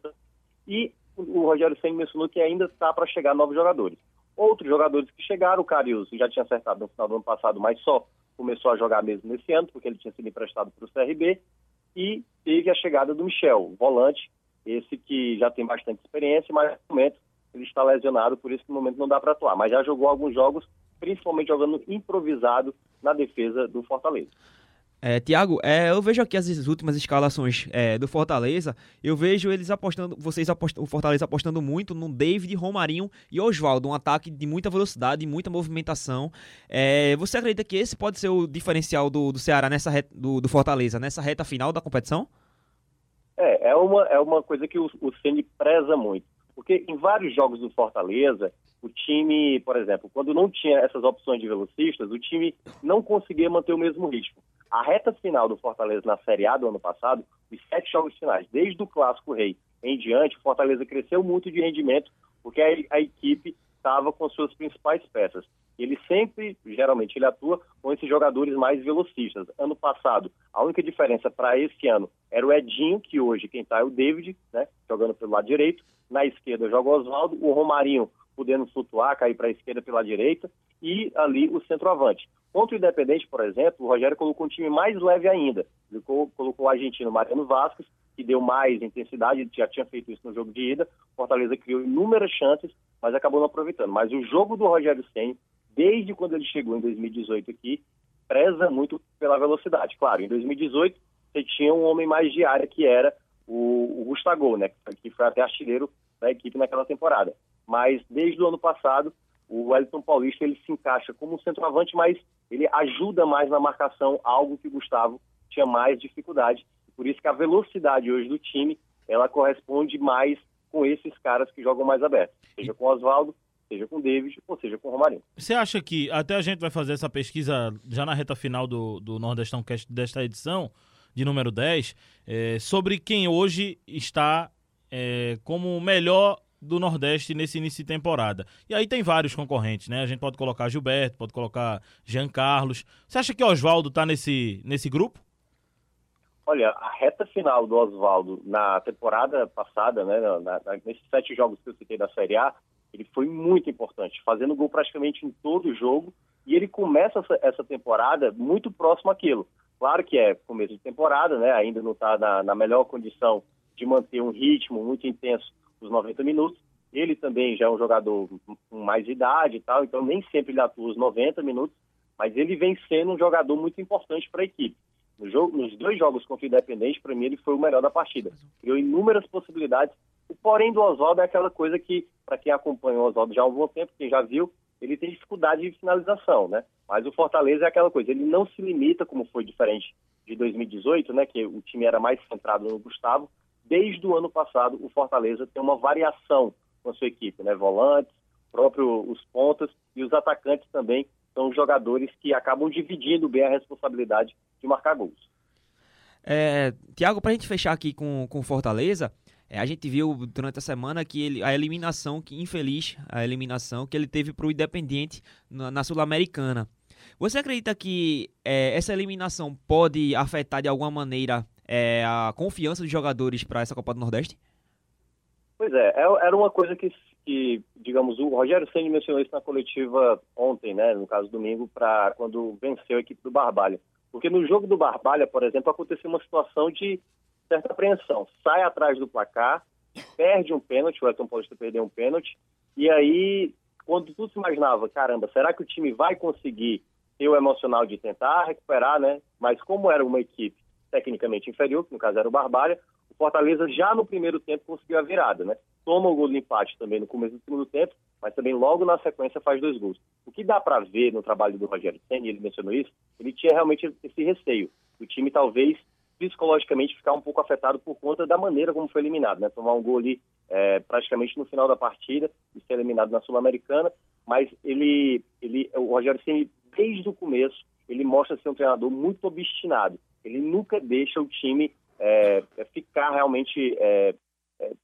E o Rogério Senna mencionou que ainda está para chegar novos jogadores. Outros jogadores que chegaram, o Carius já tinha acertado no final do ano passado, mas só começou a jogar mesmo nesse ano, porque ele tinha sido emprestado para o CRB. E teve a chegada do Michel, volante, esse que já tem bastante experiência, mas no momento ele está lesionado, por isso que no momento não dá para atuar. Mas já jogou alguns jogos, principalmente jogando improvisado na defesa do Fortaleza. É, Tiago, é, eu vejo aqui as últimas escalações é, do Fortaleza, eu vejo eles apostando, vocês apostando, o Fortaleza apostando muito no David, Romarinho e Oswaldo, um ataque de muita velocidade, muita movimentação. É, você acredita que esse pode ser o diferencial do, do Ceará nessa reta, do, do, Fortaleza nessa reta final da competição? É, é uma, é uma coisa que o, o Ceni preza muito, porque em vários jogos do Fortaleza o time, por exemplo, quando não tinha essas opções de velocistas, o time não conseguia manter o mesmo ritmo. A reta final do Fortaleza na Série A do ano passado, os sete jogos finais, desde o Clássico Rei em diante, o Fortaleza cresceu muito de rendimento, porque a, a equipe estava com suas principais peças. Ele sempre, geralmente, ele atua com esses jogadores mais velocistas. Ano passado, a única diferença para esse ano era o Edinho, que hoje quem está é o David, né, jogando pelo lado direito. Na esquerda joga o Oswaldo, o Romarinho podendo flutuar, cair para a esquerda pela direita, e ali o centroavante. Contra o Independente, por exemplo, o Rogério colocou um time mais leve ainda. Ele colocou o argentino Mariano Vasquez, que deu mais intensidade, já tinha feito isso no jogo de ida. Fortaleza criou inúmeras chances, mas acabou não aproveitando. Mas o jogo do Rogério Senna, desde quando ele chegou em 2018 aqui, preza muito pela velocidade. Claro, em 2018 você tinha um homem mais de área que era o, o Gustavo, né, que foi até artilheiro da equipe naquela temporada. Mas desde o ano passado, o Wellington Paulista ele se encaixa como centroavante, mas ele ajuda mais na marcação, algo que o Gustavo tinha mais dificuldade. Por isso que a velocidade hoje do time, ela corresponde mais com esses caras que jogam mais aberto, seja com o Oswaldo, seja com o David ou seja com o Romarinho. Você acha que, até a gente vai fazer essa pesquisa já na reta final do, do Nordestão Cast desta edição, de número 10, é, sobre quem hoje está é, como melhor do Nordeste nesse início de temporada. E aí tem vários concorrentes, né? A gente pode colocar Gilberto, pode colocar Jean Carlos. Você acha que Oswaldo está nesse, nesse grupo? Olha, a reta final do Oswaldo na temporada passada, né, na, na, nesses sete jogos que eu citei da Série A, ele foi muito importante, fazendo gol praticamente em todo jogo. E ele começa essa, essa temporada muito próximo àquilo. Claro que é começo de temporada, né? Ainda não está na, na melhor condição de manter um ritmo muito intenso os 90 minutos. Ele também já é um jogador com mais idade e tal, então nem sempre ele atua os 90 minutos, mas ele vem sendo um jogador muito importante para a equipe. No jogo, nos dois jogos contra o Independente, para mim ele foi o melhor da partida. Criou inúmeras possibilidades. O porém do Oswaldo é aquela coisa que, para quem acompanha o Oswaldo já há um bom tempo, quem já viu, ele tem dificuldade de finalização, né? Mas o Fortaleza é aquela coisa, ele não se limita, como foi diferente de 2018, né? Que o time era mais centrado no Gustavo. Desde o ano passado, o Fortaleza tem uma variação com a sua equipe, né? Volantes, próprio os pontas e os atacantes também são jogadores que acabam dividindo bem a responsabilidade de marcar gols. É, Tiago, para a gente fechar aqui com o Fortaleza, é, a gente viu durante a semana que ele, a eliminação, que infeliz a eliminação que ele teve para o Independiente na, na Sul-Americana. Você acredita que é, essa eliminação pode afetar de alguma maneira é, a confiança dos jogadores para essa Copa do Nordeste? Pois é, é era uma coisa que, que digamos, o Rogério Senni mencionou isso na coletiva ontem, né, no caso domingo, para quando venceu a equipe do Barbalha. Porque no jogo do Barbalha, por exemplo, aconteceu uma situação de certa apreensão. Sai atrás do placar, perde um pênalti, o Elton Paulista perdeu um pênalti, e aí, quando tudo se imaginava, caramba, será que o time vai conseguir ter o emocional de tentar recuperar, né? Mas como era uma equipe tecnicamente inferior, que no caso era o Barbalha, o Fortaleza já no primeiro tempo conseguiu a virada, né? Toma o gol do empate também no começo do segundo tempo, mas também logo na sequência faz dois gols. O que dá para ver no trabalho do Rogério Senna, ele mencionou isso, ele tinha realmente esse receio. O time talvez psicologicamente ficar um pouco afetado por conta da maneira como foi eliminado, né? Tomar um gol ali é, praticamente no final da partida e ser eliminado na Sul-Americana, mas ele, ele, o Rogério Ceni desde o começo ele mostra ser um treinador muito obstinado. Ele nunca deixa o time é, ficar realmente é,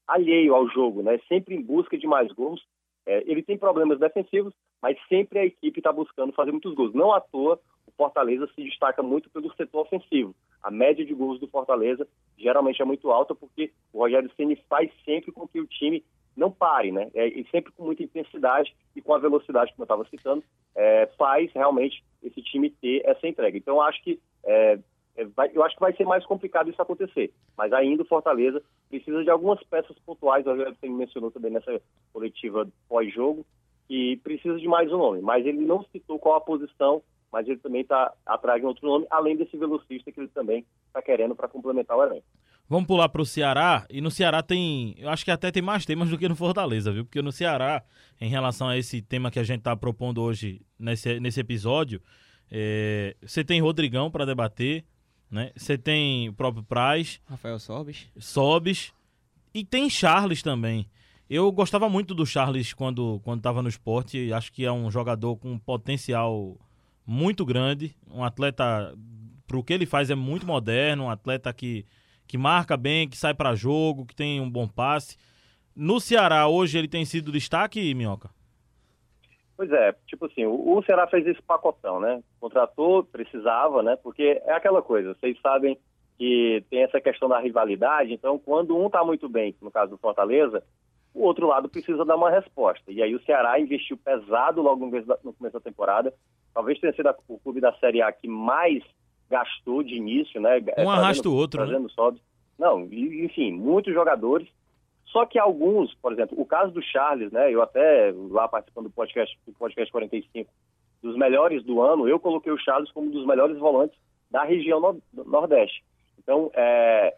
alheio ao jogo, né? Sempre em busca de mais gols. É, ele tem problemas defensivos, mas sempre a equipe está buscando fazer muitos gols. Não à toa o Fortaleza se destaca muito pelo setor ofensivo. A média de gols do Fortaleza geralmente é muito alta porque o Rogério Ceni faz sempre com que o time não pare, né? É, e sempre com muita intensidade e com a velocidade, como eu estava citando, é, faz realmente esse time ter essa entrega. Então, acho que é, vai, eu acho que vai ser mais complicado isso acontecer. Mas ainda o Fortaleza precisa de algumas peças pontuais, o Ceni mencionou também nessa coletiva pós-jogo, que precisa de mais um nome. Mas ele não citou qual a posição mas ele também está atrás de outro nome, além desse velocista que ele também está querendo para complementar o elenco. Vamos pular para o Ceará, e no Ceará tem, eu acho que até tem mais temas do que no Fortaleza, viu? Porque no Ceará, em relação a esse tema que a gente está propondo hoje nesse, nesse episódio, é, você tem Rodrigão para debater, né? Você tem o próprio Praz. Rafael Sobes. Sobes. E tem Charles também. Eu gostava muito do Charles quando quando estava no esporte. Acho que é um jogador com potencial muito grande, um atleta para o que ele faz é muito moderno, um atleta que, que marca bem, que sai para jogo, que tem um bom passe. No Ceará hoje ele tem sido destaque, Minhoca? Pois é, tipo assim, o, o Ceará fez esse pacotão, né? Contratou, precisava, né? Porque é aquela coisa, vocês sabem que tem essa questão da rivalidade, então quando um tá muito bem, no caso do Fortaleza, o outro lado precisa dar uma resposta. E aí o Ceará investiu pesado logo no começo da, no começo da temporada, talvez tenha sido o clube da Série A que mais gastou de início, né? Um arrasta o outro. Trazendo né? sobe. Não, enfim, muitos jogadores. Só que alguns, por exemplo, o caso do Charles, né? Eu até lá participando do podcast, do podcast 45, dos melhores do ano, eu coloquei o Charles como um dos melhores volantes da região no, Nordeste. Então, é,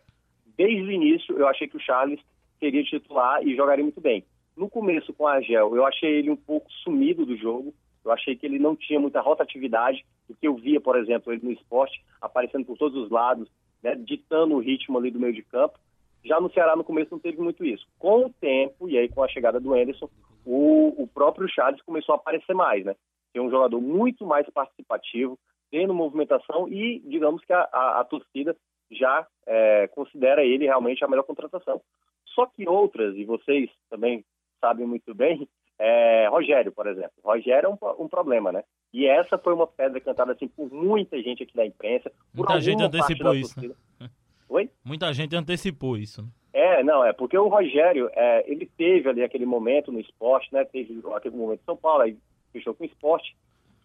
desde o início, eu achei que o Charles seria titular e jogaria muito bem. No começo com a Argel, eu achei ele um pouco sumido do jogo. Eu achei que ele não tinha muita rotatividade, o que eu via, por exemplo, ele no esporte, aparecendo por todos os lados, né, ditando o ritmo ali do meio de campo. Já no Ceará, no começo, não teve muito isso. Com o tempo, e aí com a chegada do Anderson, o, o próprio Charles começou a aparecer mais, né? Ser um jogador muito mais participativo, tendo movimentação e, digamos que a, a, a torcida já é, considera ele realmente a melhor contratação. Só que outras, e vocês também sabem muito bem, é, Rogério, por exemplo. Rogério é um, um, problema, né? E essa foi uma pedra cantada assim por muita gente aqui da imprensa. muita gente antecipou isso. Né? Oi? Muita gente antecipou isso. Né? É, não, é porque o Rogério, é, ele teve ali aquele momento no esporte, né? Teve aquele momento em São Paulo, aí fechou com o esporte.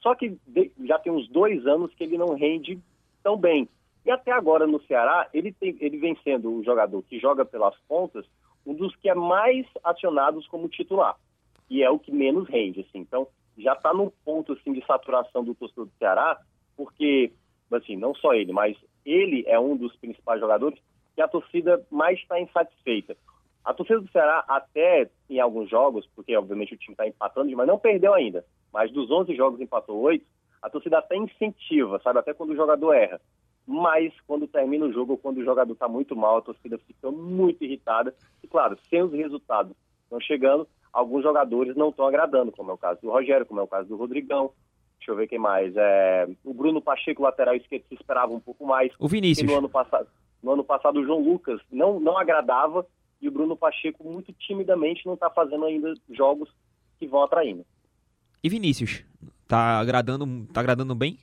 Só que de, já tem uns dois anos que ele não rende tão bem. E até agora no Ceará, ele, tem, ele vem sendo o jogador que joga pelas pontas, um dos que é mais acionados como titular. E é o que menos rende, assim. Então, já está num ponto assim, de saturação do torcedor do Ceará, porque, assim, não só ele, mas ele é um dos principais jogadores que a torcida mais está insatisfeita. A torcida do Ceará, até em alguns jogos, porque obviamente o time está empatando, mas não perdeu ainda, mas dos 11 jogos empatou 8, a torcida até incentiva, sabe? Até quando o jogador erra mas quando termina o jogo quando o jogador está muito mal, a torcida fica muito irritada. E claro, sem os resultados estão chegando, alguns jogadores não estão agradando, como é o caso do Rogério, como é o caso do Rodrigão. Deixa eu ver quem mais. É, o Bruno Pacheco, lateral esquerdo, se esperava um pouco mais. O Vinícius. No ano passado, no ano passado o João Lucas não, não agradava e o Bruno Pacheco, muito timidamente, não está fazendo ainda jogos que vão atraindo. E Vinícius? Tá agradando, tá agradando bem?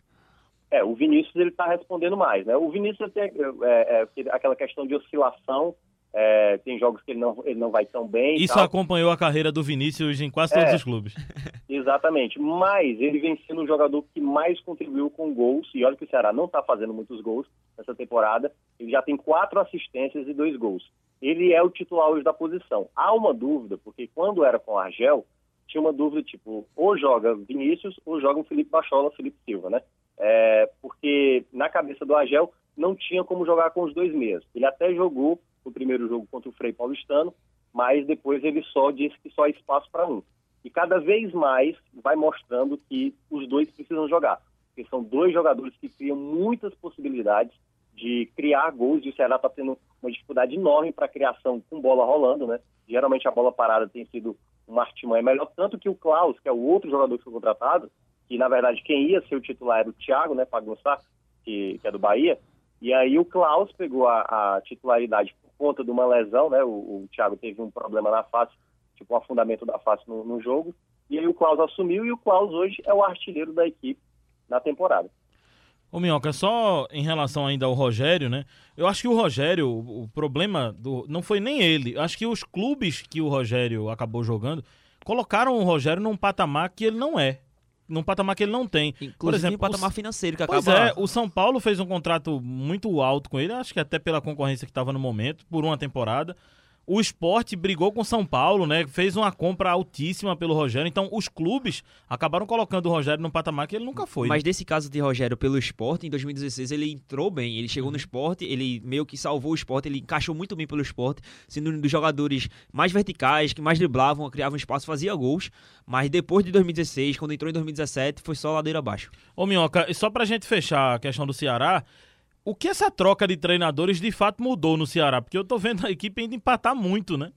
É, o Vinícius ele está respondendo mais, né? O Vinícius tem é, é, aquela questão de oscilação, é, tem jogos que ele não, ele não vai tão bem. Isso acompanhou a carreira do Vinícius em quase todos é, os clubes. Exatamente, mas ele vem sendo o jogador que mais contribuiu com gols, e olha que o Ceará não está fazendo muitos gols nessa temporada, ele já tem quatro assistências e dois gols. Ele é o titular hoje da posição. Há uma dúvida, porque quando era com o Argel, tinha uma dúvida tipo, ou joga Vinícius ou joga o Felipe Bachola, Felipe Silva, né? é, porque na cabeça do Agel não tinha como jogar com os dois meias. Ele até jogou no primeiro jogo contra o Frei Paulistano, mas depois ele só disse que só há espaço para um. E cada vez mais vai mostrando que os dois precisam jogar, porque são dois jogadores que criam muitas possibilidades de criar gols, e o Ceará está tendo uma dificuldade enorme para criação com bola rolando, né? Geralmente a bola parada tem sido uma artimanha melhor, tanto que o Klaus, que é o outro jogador que foi contratado, que na verdade quem ia ser o titular era o Thiago, né, Pagunçá, que, que é do Bahia, e aí o Klaus pegou a, a titularidade por conta de uma lesão, né, o, o, Thiago teve um problema na face, tipo um afundamento da face no, no jogo, e aí o Klaus assumiu e o Klaus hoje é o artilheiro da equipe na temporada. Ô Minhoca, só em relação ainda ao Rogério, né? Eu acho que o Rogério, o, problema do, não foi nem ele. Acho que os clubes que o Rogério acabou jogando colocaram o Rogério num patamar que ele não é num patamar que ele não tem. Inclusive Por exemplo, patamar o, financeiro que pois acaba... é, o São Paulo fez um contrato muito alto com ele, acho que até pela concorrência que estava no momento, por uma temporada. O esporte brigou com São Paulo, né? Fez uma compra altíssima pelo Rogério. Então, os clubes acabaram colocando o Rogério num patamar que ele nunca foi. Mas né? desse caso de Rogério pelo esporte, em 2016 ele entrou bem. Ele chegou no esporte, ele meio que salvou o esporte, ele encaixou muito bem pelo esporte, sendo um dos jogadores mais verticais, que mais driblavam, criavam espaço, fazia gols. Mas depois de 2016, quando entrou em 2017, foi só ladeira abaixo. Ô, Minhoca, e só pra gente fechar a questão do Ceará, o que essa troca de treinadores de fato mudou no Ceará? Porque eu tô vendo a equipe ainda empatar muito, né?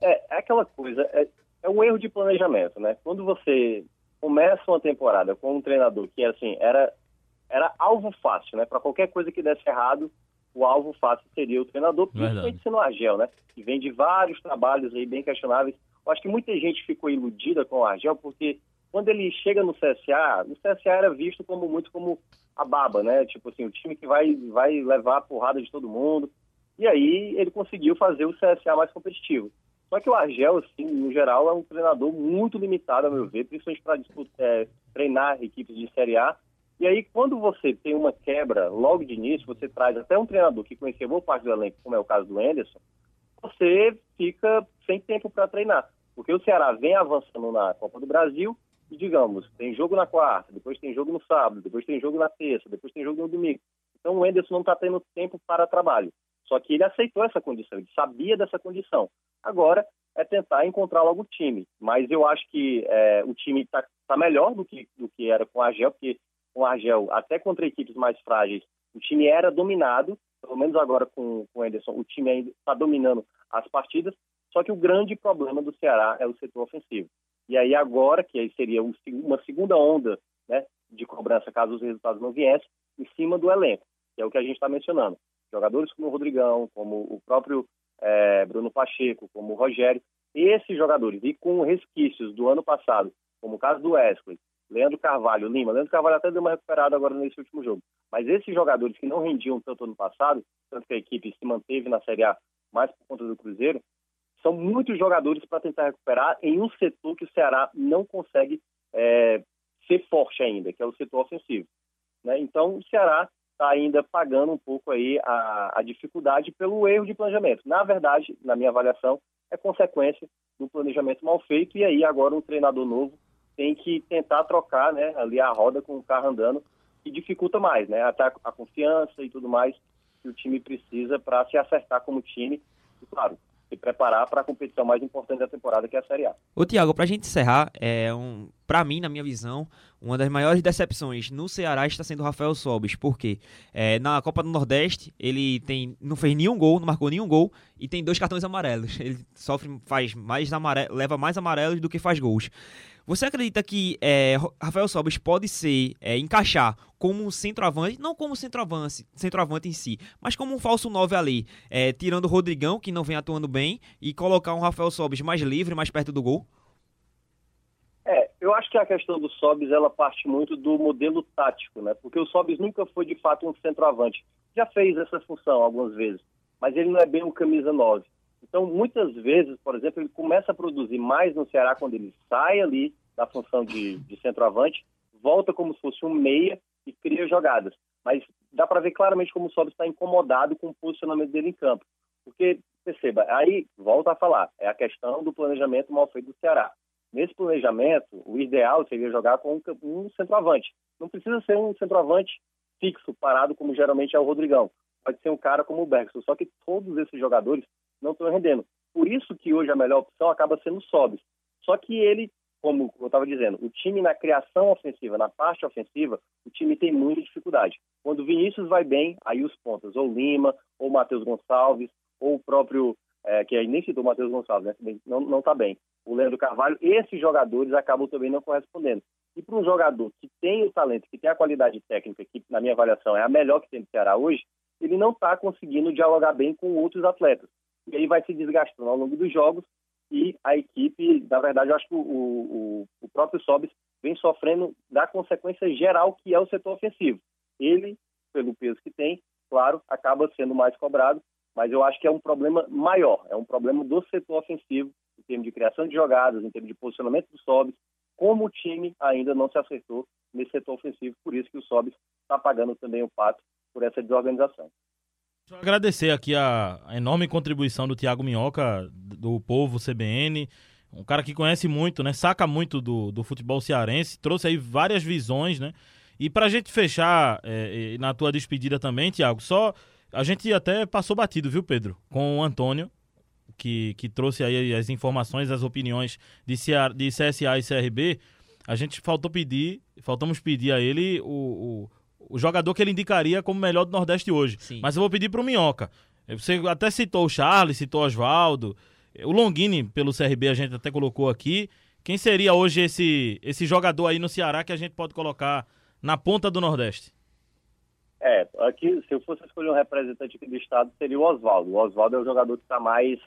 É, é aquela coisa, é, é um erro de planejamento, né? Quando você começa uma temporada com um treinador que assim era era alvo fácil, né? Para qualquer coisa que desse errado, o alvo fácil seria o treinador, principalmente sendo o Argel, né? Que vem de vários trabalhos aí bem questionáveis. Eu acho que muita gente ficou iludida com o Argel porque quando ele chega no CSA, o CSA era visto como muito como a baba, né? Tipo assim, o time que vai, vai levar a porrada de todo mundo. E aí ele conseguiu fazer o CSA mais competitivo. Só que o Argel, assim, no geral, é um treinador muito limitado, a meu ver, principalmente para é, treinar equipes de Série A. E aí, quando você tem uma quebra logo de início, você traz até um treinador que conhecia boa parte do elenco, como é o caso do Anderson, você fica sem tempo para treinar. Porque o Ceará vem avançando na Copa do Brasil digamos, tem jogo na quarta, depois tem jogo no sábado, depois tem jogo na terça, depois tem jogo no domingo. Então o Enderson não está tendo tempo para trabalho. Só que ele aceitou essa condição, ele sabia dessa condição. Agora é tentar encontrar logo o time. Mas eu acho que é, o time está tá melhor do que, do que era com o Argel, porque com o Argel, até contra equipes mais frágeis, o time era dominado, pelo menos agora com, com o Enderson, o time ainda está dominando as partidas, só que o grande problema do Ceará é o setor ofensivo. E aí agora, que aí seria uma segunda onda né, de cobrança caso os resultados não viessem, em cima do elenco, que é o que a gente está mencionando. Jogadores como o Rodrigão, como o próprio é, Bruno Pacheco, como o Rogério, esses jogadores, e com resquícios do ano passado, como o caso do Wesley, Leandro Carvalho, Lima. Leandro Carvalho até deu uma recuperada agora nesse último jogo. Mas esses jogadores que não rendiam tanto ano passado, tanto que a equipe se manteve na Série A mais por conta do Cruzeiro, são muitos jogadores para tentar recuperar em um setor que o Ceará não consegue é, ser forte ainda, que é o setor ofensivo. Né? Então, o Ceará está ainda pagando um pouco aí a, a dificuldade pelo erro de planejamento. Na verdade, na minha avaliação, é consequência do planejamento mal feito e aí agora um treinador novo tem que tentar trocar né, ali a roda com o carro andando, que dificulta mais, né? Até a confiança e tudo mais que o time precisa para se acertar como time. E, claro, se preparar para a competição mais importante da temporada, que é a Série A. Ô, Tiago, para a gente encerrar, é um, para mim, na minha visão, uma das maiores decepções no Ceará está sendo o Rafael Sobis, porque é, na Copa do Nordeste ele tem, não fez nenhum gol, não marcou nenhum gol e tem dois cartões amarelos. Ele sofre, faz mais amarelo, leva mais amarelos do que faz gols. Você acredita que é, Rafael Sobis pode ser, é, encaixar como um centroavante, não como centroavante, centroavante em si, mas como um falso 9 ali, é, tirando o Rodrigão, que não vem atuando bem, e colocar um Rafael Sobis mais livre, mais perto do gol? É, eu acho que a questão do Sobis, ela parte muito do modelo tático, né? Porque o Sobis nunca foi, de fato, um centroavante. Já fez essa função algumas vezes, mas ele não é bem um camisa 9. Então, muitas vezes, por exemplo, ele começa a produzir mais no Ceará quando ele sai ali da função de, de centroavante, volta como se fosse um meia e cria jogadas. Mas dá para ver claramente como o Sobis está incomodado com o posicionamento dele em campo. Porque, perceba, aí volta a falar, é a questão do planejamento mal feito do Ceará. Nesse planejamento, o ideal seria jogar com um centroavante. Não precisa ser um centroavante fixo, parado, como geralmente é o Rodrigão. Pode ser um cara como o Bergson. Só que todos esses jogadores não estão rendendo. Por isso que hoje a melhor opção acaba sendo o Sobis. Só que ele, como eu estava dizendo, o time na criação ofensiva, na parte ofensiva, o time tem muita dificuldade. Quando o Vinícius vai bem, aí os pontos, ou Lima, ou Matheus Gonçalves, ou o próprio, é, que aí nem citou o Matheus Gonçalves, né? não está bem, o Leandro Carvalho, esses jogadores acabam também não correspondendo. E para um jogador que tem o talento, que tem a qualidade técnica, que na minha avaliação é a melhor que tem no Ceará hoje, ele não está conseguindo dialogar bem com outros atletas e aí vai se desgastando ao longo dos jogos e a equipe, na verdade, eu acho que o, o, o próprio Sobis vem sofrendo da consequência geral que é o setor ofensivo. Ele, pelo peso que tem, claro, acaba sendo mais cobrado, mas eu acho que é um problema maior, é um problema do setor ofensivo, em termos de criação de jogadas, em termos de posicionamento do Sobis, como o time ainda não se acertou nesse setor ofensivo, por isso que o Sobis está pagando também o pato por essa desorganização. Agradecer aqui a, a enorme contribuição do Tiago Minhoca, do Povo CBN, um cara que conhece muito, né? Saca muito do, do futebol cearense, trouxe aí várias visões, né? E pra gente fechar, é, na tua despedida também, Tiago, só. A gente até passou batido, viu, Pedro? Com o Antônio, que, que trouxe aí as informações, as opiniões de, CA, de CSA e CRB. A gente faltou pedir, faltamos pedir a ele o o jogador que ele indicaria como melhor do Nordeste hoje. Sim. Mas eu vou pedir para o Minhoca. Você até citou o Charles, citou o Oswaldo. O Longini, pelo CRB, a gente até colocou aqui. Quem seria hoje esse, esse jogador aí no Ceará que a gente pode colocar na ponta do Nordeste? É, aqui, se eu fosse escolher um representante aqui do estado, seria o Oswaldo. O Oswaldo é o jogador que está mais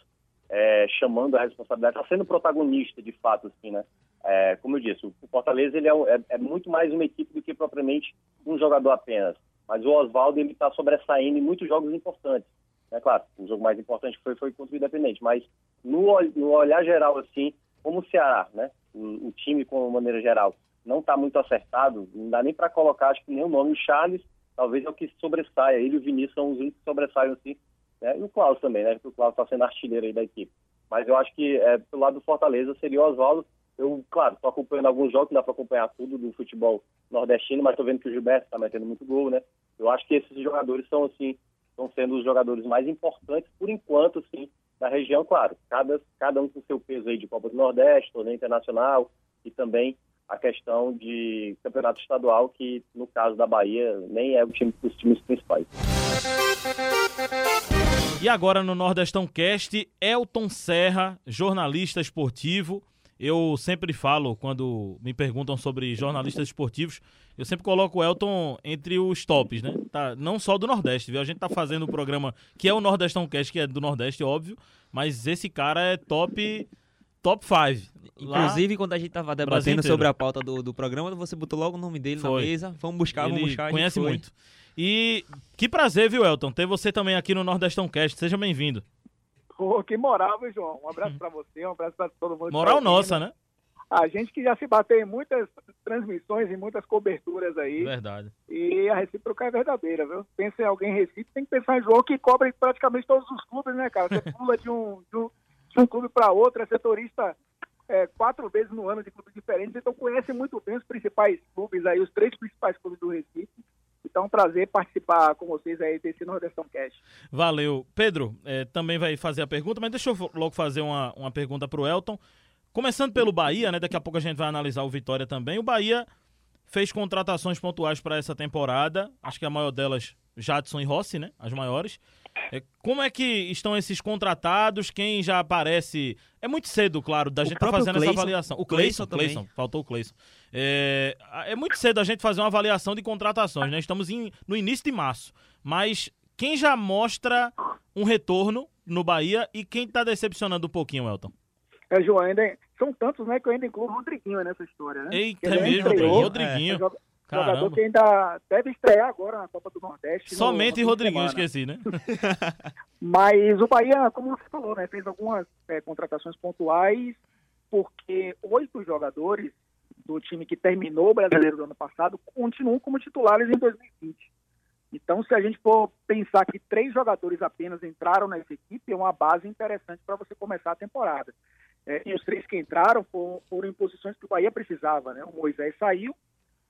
é, chamando a responsabilidade, está sendo protagonista de fato, assim, né? É, como eu disse, o Fortaleza ele é, é, é, muito mais uma equipe do que propriamente um jogador apenas. Mas o Oswaldo ele está sobressaindo em muitos jogos importantes. É claro, o jogo mais importante foi, foi contra o Independente, mas no, no olhar geral, assim, como o Ceará, né? O, o time, como maneira geral, não está muito acertado, não dá nem para colocar, acho que nem o nome. O Charles, talvez é o que sobressaia. Ele e o Vinícius são os únicos que sobressaiam assim. Né? E o Klaus também, né? Porque o Klaus está sendo artilheiro aí da equipe. Mas eu acho que é, pelo lado do Fortaleza seria o Oswaldo. Eu, claro, estou acompanhando alguns jogos, não dá para acompanhar tudo do futebol nordestino, mas estou vendo que o Gilberto está metendo muito gol, né? Eu acho que esses jogadores são, assim, estão sendo os jogadores mais importantes, por enquanto, sim, da região, claro. Cada, cada um com seu peso aí de Copa do Nordeste, torneio internacional e também a questão de campeonato estadual, que no caso da Bahia nem é o time dos times principais. E agora no Nordestão Cast, Elton Serra, jornalista esportivo. Eu sempre falo, quando me perguntam sobre jornalistas esportivos, eu sempre coloco o Elton entre os tops, né? Tá, não só do Nordeste, viu? A gente tá fazendo o um programa que é o Nordestão Cast, que é do Nordeste, óbvio, mas esse cara é top top 5. Inclusive, Lá, quando a gente tava debatendo sobre a pauta do, do programa, você botou logo o nome dele Foi. na mesa. Vamos buscar, Ele vamos buscar. Conhece muito. E que prazer, viu, Elton, ter você também aqui no Nordestão Cast. Seja bem-vindo. Que moral, viu, João? Um abraço para você, um abraço para todo mundo. Moral tá nossa, né? A gente que já se bateu em muitas transmissões, em muitas coberturas aí. Verdade. E a recíproca é verdadeira, viu? Pensa em alguém em Recife, tem que pensar em João que cobre praticamente todos os clubes, né, cara? Você pula de um, de um, de um clube para outro, é setorista é, quatro vezes no ano de clubes diferentes, então conhece muito bem os principais clubes aí, os três principais clubes do Recife. Então, um prazer participar com vocês aí desse Nordestão Cash. Valeu. Pedro, é, também vai fazer a pergunta, mas deixa eu logo fazer uma, uma pergunta para o Elton. Começando pelo Bahia, né? Daqui a pouco a gente vai analisar o Vitória também. O Bahia fez contratações pontuais para essa temporada. Acho que a maior delas, Jadson e Rossi, né? As maiores. É, como é que estão esses contratados? Quem já aparece. É muito cedo, claro, da o gente estar tá fazendo Clayson, essa avaliação. O Cleison, Cleison, faltou o Cleison. É, é muito cedo a gente fazer uma avaliação de contratações, né? Estamos em, no início de março. Mas quem já mostra um retorno no Bahia e quem está decepcionando um pouquinho, Elton? É, João, ainda são tantos, né, que eu ainda incluo o Rodriguinho nessa história, né? Eita, é mesmo, estreou, Rodriguinho. É, Caramba. Jogador que ainda deve estrear agora na Copa do Nordeste. Somente no, Rodriguinho, esqueci, né? Mas o Bahia, como você falou, né, fez algumas é, contratações pontuais, porque oito jogadores do time que terminou o brasileiro do ano passado continuam como titulares em 2020. Então, se a gente for pensar que três jogadores apenas entraram nessa equipe, é uma base interessante para você começar a temporada. É, e os três que entraram foram, foram, em posições que o Bahia precisava. Né? O Moisés saiu,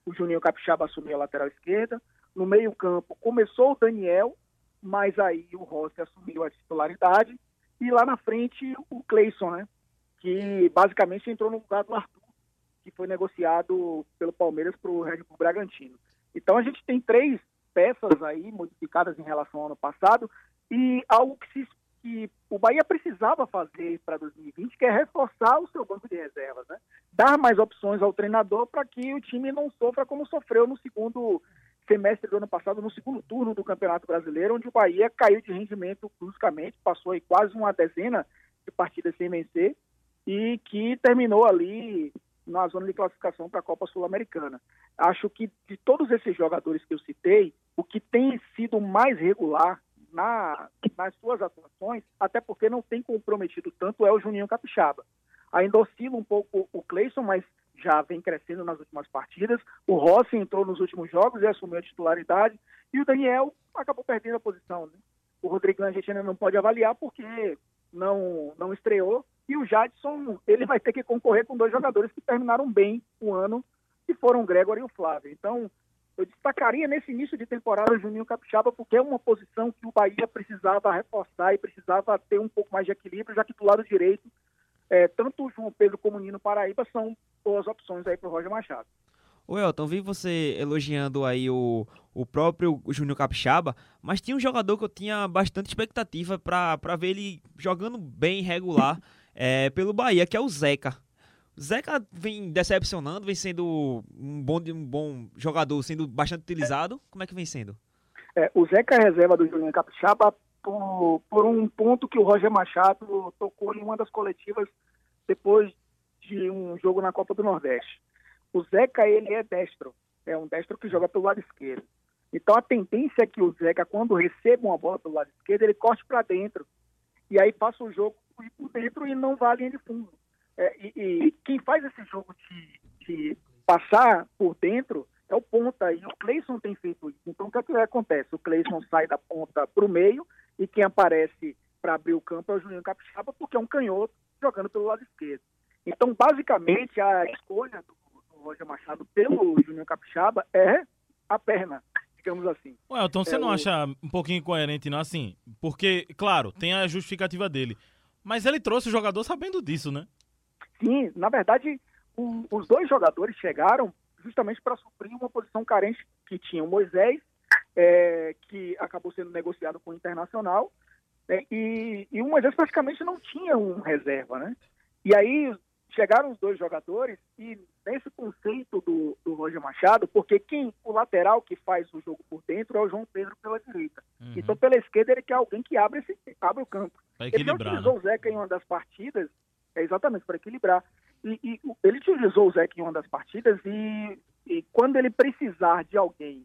o Juninho Capixaba assumiu a lateral esquerda. No meio-campo começou o Daniel, mas aí o Rossi assumiu a titularidade. E lá na frente o Cleison, né? Que basicamente entrou no lugar do Arthur, que foi negociado pelo Palmeiras para o Red Bull Bragantino. Então a gente tem três peças aí modificadas em relação ao ano passado e algo que, se, que o Bahia precisava fazer para 2020, que é reforçar o seu banco de reservas, né? dar mais opções ao treinador para que o time não sofra como sofreu no segundo semestre do ano passado, no segundo turno do Campeonato Brasileiro, onde o Bahia caiu de rendimento bruscamente, passou aí quase uma dezena de partidas sem vencer e que terminou ali na zona de classificação para a Copa Sul-Americana. Acho que de todos esses jogadores que eu citei, o que tem sido mais regular na, nas suas atuações, até porque não tem comprometido tanto, é o Juninho Capixaba. Ainda oscila um pouco o Cleison, mas já vem crescendo nas últimas partidas. O Rossi entrou nos últimos jogos e assumiu a titularidade. E o Daniel acabou perdendo a posição. Né? O Rodrigo a gente ainda não pode avaliar porque não, não estreou. E o Jadson, ele vai ter que concorrer com dois jogadores que terminaram bem o ano, que foram o Gregor e o Flávio. Então, eu destacaria nesse início de temporada o Juninho Capixaba, porque é uma posição que o Bahia precisava reforçar e precisava ter um pouco mais de equilíbrio, já que do lado direito é, tanto o João Pedro como o Nino Paraíba são boas opções aí para o Roger Machado. O Elton, vi você elogiando aí o, o próprio Júnior Capixaba, mas tinha um jogador que eu tinha bastante expectativa para ver ele jogando bem regular é, pelo Bahia, que é o Zeca. Zeca vem decepcionando, vem sendo um bom, um bom jogador, sendo bastante utilizado. Como é que vem sendo? É, o Zeca é reserva do Júnior Capixaba por, por um ponto que o Roger Machado tocou em uma das coletivas depois de um jogo na Copa do Nordeste. O Zeca, ele é destro, é um destro que joga pelo lado esquerdo. Então a tendência é que o Zeca, quando receba uma bola pelo lado esquerdo, ele corte para dentro. E aí passa o jogo por dentro e não vá à linha de fundo. É, e, e, quem faz esse jogo de, de passar por dentro é o ponta, e o Cleison tem feito isso. Então, o que, é que acontece? O Cleison sai da ponta para o meio, e quem aparece para abrir o campo é o Juninho Capixaba, porque é um canhoto jogando pelo lado esquerdo. Então, basicamente, a escolha do, do Roger Machado pelo Juninho Capixaba é a perna, digamos assim. Ué, então você É não o- acha um pouquinho incoerente, não? Assim, porque, claro, tem a justificativa dele. Mas ele trouxe o jogador sabendo disso, né? Sim, na verdade, o- os dois jogadores chegaram justamente para suprir uma posição carente que tinha o Moisés, é, que acabou sendo negociado com o Internacional, né, e, e o Moisés praticamente não tinha um reserva, né? E aí chegaram os dois jogadores e nesse conceito do, do Roger Machado, porque quem o lateral que faz o jogo por dentro é o João Pedro pela direita. Uhum. Então pela esquerda ele quer alguém que abre, esse, abre o campo. Ele equilibrar, utilizou né? o Zeca em uma das partidas, é exatamente para equilibrar. E, e ele utilizou o Zeca em uma das partidas e, e quando ele precisar de alguém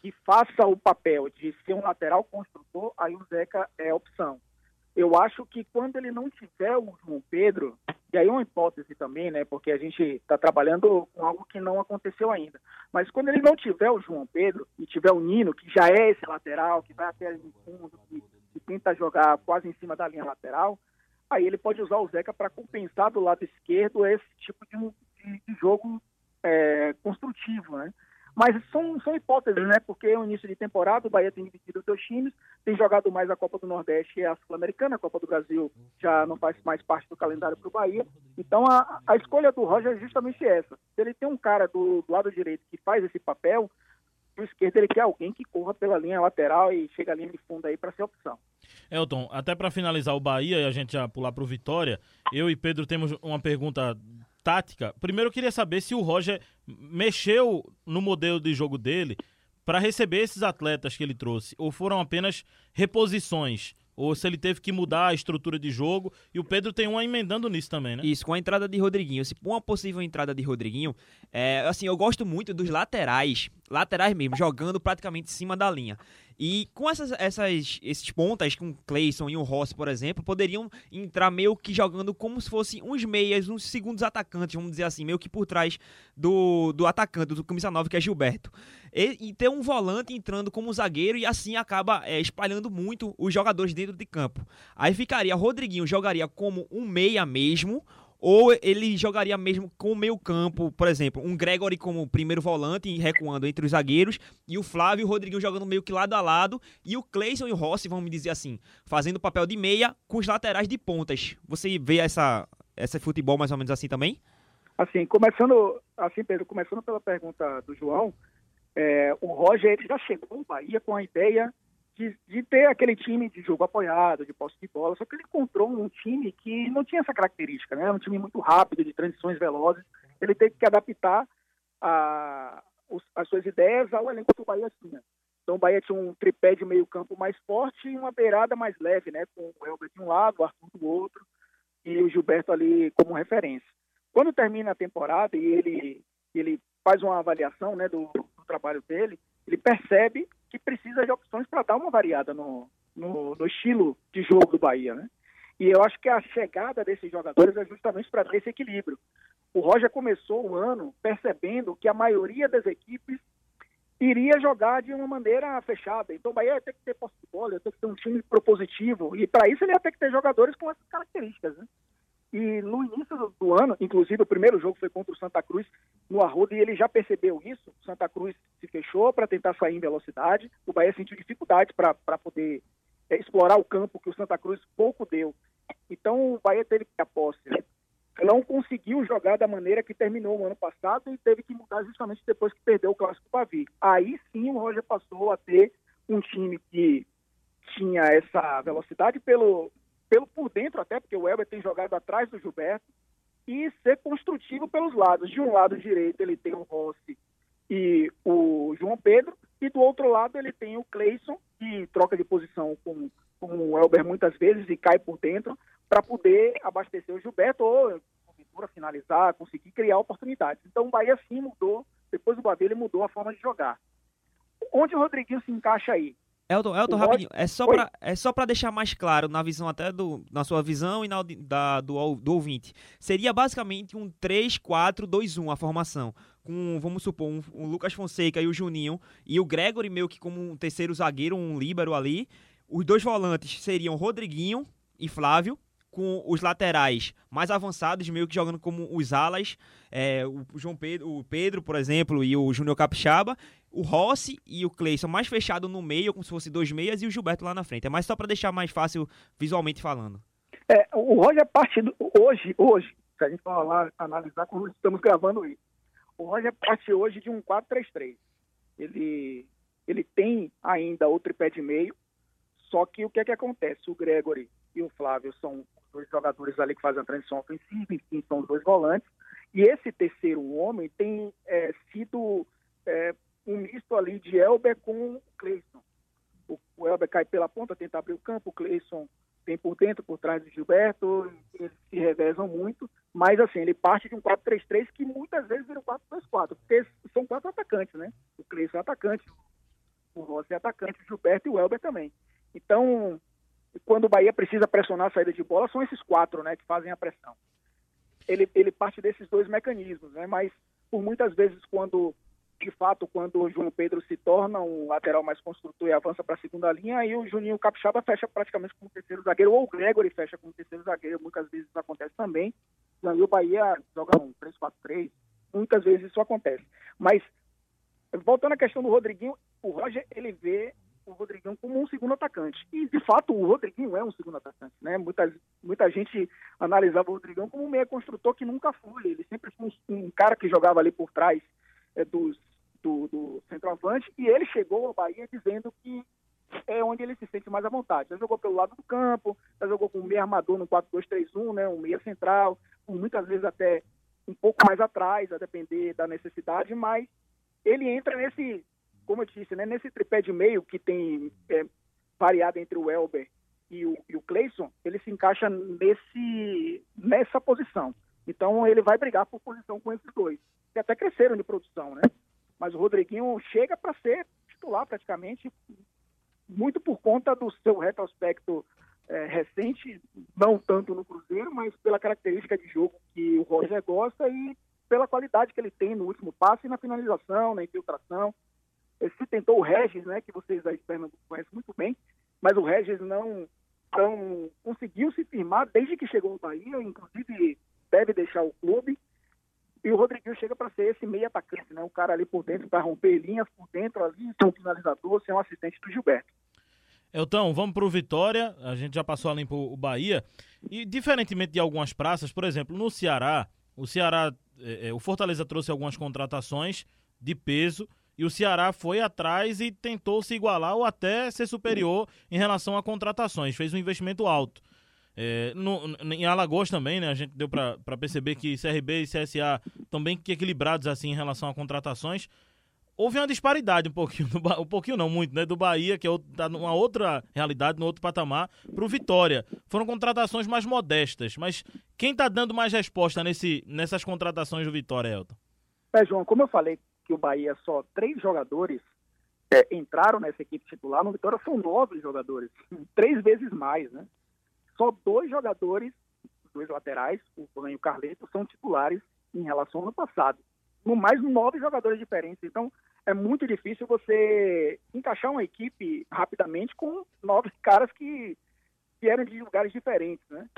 que faça o papel de ser um lateral construtor, aí o Zeca é a opção. Eu acho que quando ele não tiver o João Pedro, e aí é uma hipótese também, né? Porque a gente está trabalhando com algo que não aconteceu ainda. Mas quando ele não tiver o João Pedro e tiver o Nino, que já é esse lateral, que vai até ali no fundo, que, que tenta jogar quase em cima da linha lateral, aí ele pode usar o Zeca para compensar do lado esquerdo esse tipo de, de- de jogo é, construtivo, né? Mas são, são hipóteses, né? Porque é o início de temporada, o Bahia tem dividido os seus times, tem jogado mais a Copa do Nordeste e a Sul-Americana, a Copa do Brasil já não faz mais parte do calendário para o Bahia. Então a, a escolha do Roger é justamente essa. Se ele tem um cara do, do lado direito que faz esse papel, do esquerdo ele quer alguém que corra pela linha lateral e chega à linha de fundo aí para ser opção. Elton, até pra finalizar o Bahia e a gente já pular pro Vitória, eu e Pedro temos uma pergunta tática. Primeiro eu queria saber se o Roger mexeu no modelo de jogo dele pra receber esses atletas que ele trouxe, ou foram apenas reposições, ou se ele teve que mudar a estrutura de jogo, e o Pedro tem uma emendando nisso também, né? Isso, com a entrada de Rodriguinho. Se uma possível entrada de Rodriguinho, é, assim, eu gosto muito dos laterais, laterais mesmo, jogando praticamente em cima da linha. E com essas, essas esses pontas, com o Clayson e o Rossi, por exemplo, poderiam entrar meio que jogando como se fossem uns meias, uns segundos atacantes, vamos dizer assim, meio que por trás do, do atacante, do camisa 9, que é Gilberto. E, e ter um volante entrando como zagueiro e assim acaba é, espalhando muito os jogadores dentro de campo. Aí ficaria, Rodriguinho jogaria como um meia mesmo, ou ele jogaria mesmo com o meio campo, por exemplo, um Gregory como primeiro volante, recuando entre os zagueiros, e o Flávio e o Rodriguinho jogando meio que lado a lado, e o Cleison e o Rossi, vamos dizer assim, fazendo papel de meia com os laterais de pontas. Você vê essa, essa futebol mais ou menos assim também? Assim, começando, assim, Pedro, começando pela pergunta do João, é, o Roger ele já chegou ao Bahia com a ideia de, de ter aquele time de jogo apoiado, de posse de bola, só que ele encontrou um time que não tinha essa característica, né? Um time muito rápido, de transições velozes. Ele teve que adaptar a, os- as suas ideias ao elenco que o Bahia tinha. Então o Bahia tinha um tripé de meio campo mais forte e uma beirada mais leve, né? Com o Elber de um lado, o Arthur do outro e o Gilberto ali como referência. Quando termina a temporada e ele, ele faz uma avaliação né, do, do trabalho dele, ele percebe que precisa de opções para dar uma variada no, no, no estilo de jogo do Bahia. Né? E eu acho que a chegada desses jogadores é justamente para ter esse equilíbrio. O Roger começou o ano percebendo que a maioria das equipes iria jogar de uma maneira fechada. Então o Bahia ia ter que ter posse de bola, ia ter que ter um time propositivo. E para isso ele ia ter que ter jogadores com essas características. Né? E no início do, do ano, inclusive o primeiro jogo foi contra o Santa Cruz no Arruda e ele já percebeu isso. O Santa Cruz se fechou para tentar sair em velocidade. O Bahia sentiu dificuldade para poder é, explorar o campo que o Santa Cruz pouco deu. Então o Bahia teve que a posse. Não conseguiu jogar da maneira que terminou o ano passado e teve que mudar justamente depois que perdeu o Clássico Bavi. Aí sim o Roger passou a ter um time que tinha essa velocidade pelo, pelo por dentro até, porque o Elber tem jogado atrás do Gilberto, e ser construtivo pelos lados. De um lado direito ele tem o Rossi e o João Pedro, e do outro lado ele tem o Cleison, que troca de posição com, com o Elber muitas vezes e cai por dentro, para poder abastecer o Gilberto ou porventura finalizar, conseguir criar oportunidades. Então o Bahia sim mudou, depois do Bavi ele mudou a forma de jogar. Onde o Rodriguinho se encaixa aí? Elton, Elton rapidinho, é só, pra, é só pra deixar mais claro, na visão até do, na sua visão e na da, do, do ouvinte. Seria basicamente um 3-4-2-1 a formação. Com, vamos supor, um, um, Lucas Fonseca e o Juninho, e o Gregory meio que como um terceiro zagueiro, um líbero ali. Os dois volantes seriam Rodriguinho e Flávio, com os laterais mais avançados, meio que jogando como os alas, é, o João Pedro, o Pedro, por exemplo, e o Júnior Capixaba, o Rossi e o Cleison mais fechado no meio, como se fosse dois meias, e o Gilberto lá na frente. É mais só para deixar mais fácil visualmente falando. É, o Roger parte do, hoje, hoje, se a gente falar, analisar como estamos gravando isso, o Roger parte hoje de um 4-3-3. Ele, ele tem ainda o tripé de meio, só que o que é que acontece? O Gregory e o Flávio são dois jogadores ali que fazem a transição ofensiva, enfim, são os dois volantes. E esse terceiro homem tem é, sido é, um misto ali de Elber com o Cleison. O, o Elber cai pela ponta, tenta abrir o campo, o Cleison tem por dentro, por trás do Gilberto, eles se revezam muito, mas assim, ele parte de um 4-3-3 que muitas vezes vira um 4-2-4, porque são quatro atacantes, né? O Cleison é atacante, o Rossi é atacante, o Gilberto e o Elber também. Então, quando o Bahia precisa pressionar a saída de bola, são esses quatro né, que fazem a pressão. Ele, ele parte desses dois mecanismos, né, mas por muitas vezes, quando de fato, quando o João Pedro se torna um lateral mais construtor e avança para a segunda linha, aí o Juninho Capixaba fecha praticamente como terceiro zagueiro, ou o Gregory fecha como terceiro zagueiro, muitas vezes isso acontece também. E aí o Bahia joga um 3-4-3, muitas vezes isso acontece. Mas, voltando à questão do Rodriguinho, o Roger, ele vê o Rodriguinho como um segundo atacante. E, de fato, o Rodriguinho é um segundo atacante. Né? Muita, muita gente analisava o Rodriguinho como um meia construtor que nunca foi. Ele sempre foi um, um cara que jogava ali por trás é, dos, do, do centroavante. E ele chegou ao Bahia dizendo que é onde ele se sente mais à vontade. Já jogou pelo lado do campo, já jogou com um meia armador no 4-2-3-1, né? um meia central, muitas vezes até um pouco mais atrás, a depender da necessidade, mas ele entra nesse como eu disse, né, nesse tripé de meio que tem é, variado entre o Elber e o, e o Cleison, ele se encaixa nesse, nessa posição. Então ele vai brigar por posição com esses dois, que até cresceram de produção, né? Mas o Rodriguinho chega para ser titular praticamente, muito por conta do seu retrospecto é, recente, não tanto no Cruzeiro, mas pela característica de jogo que o Roger gosta e pela qualidade que ele tem no último passe e na finalização, na infiltração se tentou o Regis, né, que vocês aí Pernambuco conhecem muito bem, mas o Regis não, não conseguiu se firmar desde que chegou ao Bahia, inclusive deve deixar o clube. E o Rodriguinho chega para ser esse meio atacante, né? Um cara ali por dentro para romper linhas por dentro ali, ser um finalizador, ser um assistente do Gilberto. Elton, vamos para o Vitória. A gente já passou ali para o Bahia. E diferentemente de algumas praças, por exemplo, no Ceará, o Ceará, é, é o Fortaleza trouxe algumas contratações de peso e o Ceará foi atrás e tentou se igualar ou até ser superior em relação a contratações. Fez um investimento alto. É, no, em Alagoas também, né? A gente deu para perceber que CRB e CSA estão bem equilibrados assim em relação a contratações. Houve uma disparidade um pouquinho, do, um pouquinho não muito, né? Do Bahia, que é numa outra realidade, no outro patamar, para o Vitória. Foram contratações mais modestas, mas quem está dando mais resposta nesse, nessas contratações do Vitória, Elton? É, João, como eu falei que o Bahia só três jogadores é, entraram nessa equipe titular, no Vitória são nove jogadores, três vezes mais, né? Só dois jogadores, dois laterais, o Flamengo e o Carleto, são titulares em relação ao ano passado. No mais, nove jogadores diferentes. Então, é muito difícil você encaixar uma equipe rapidamente com nove caras que vieram de lugares diferentes, né?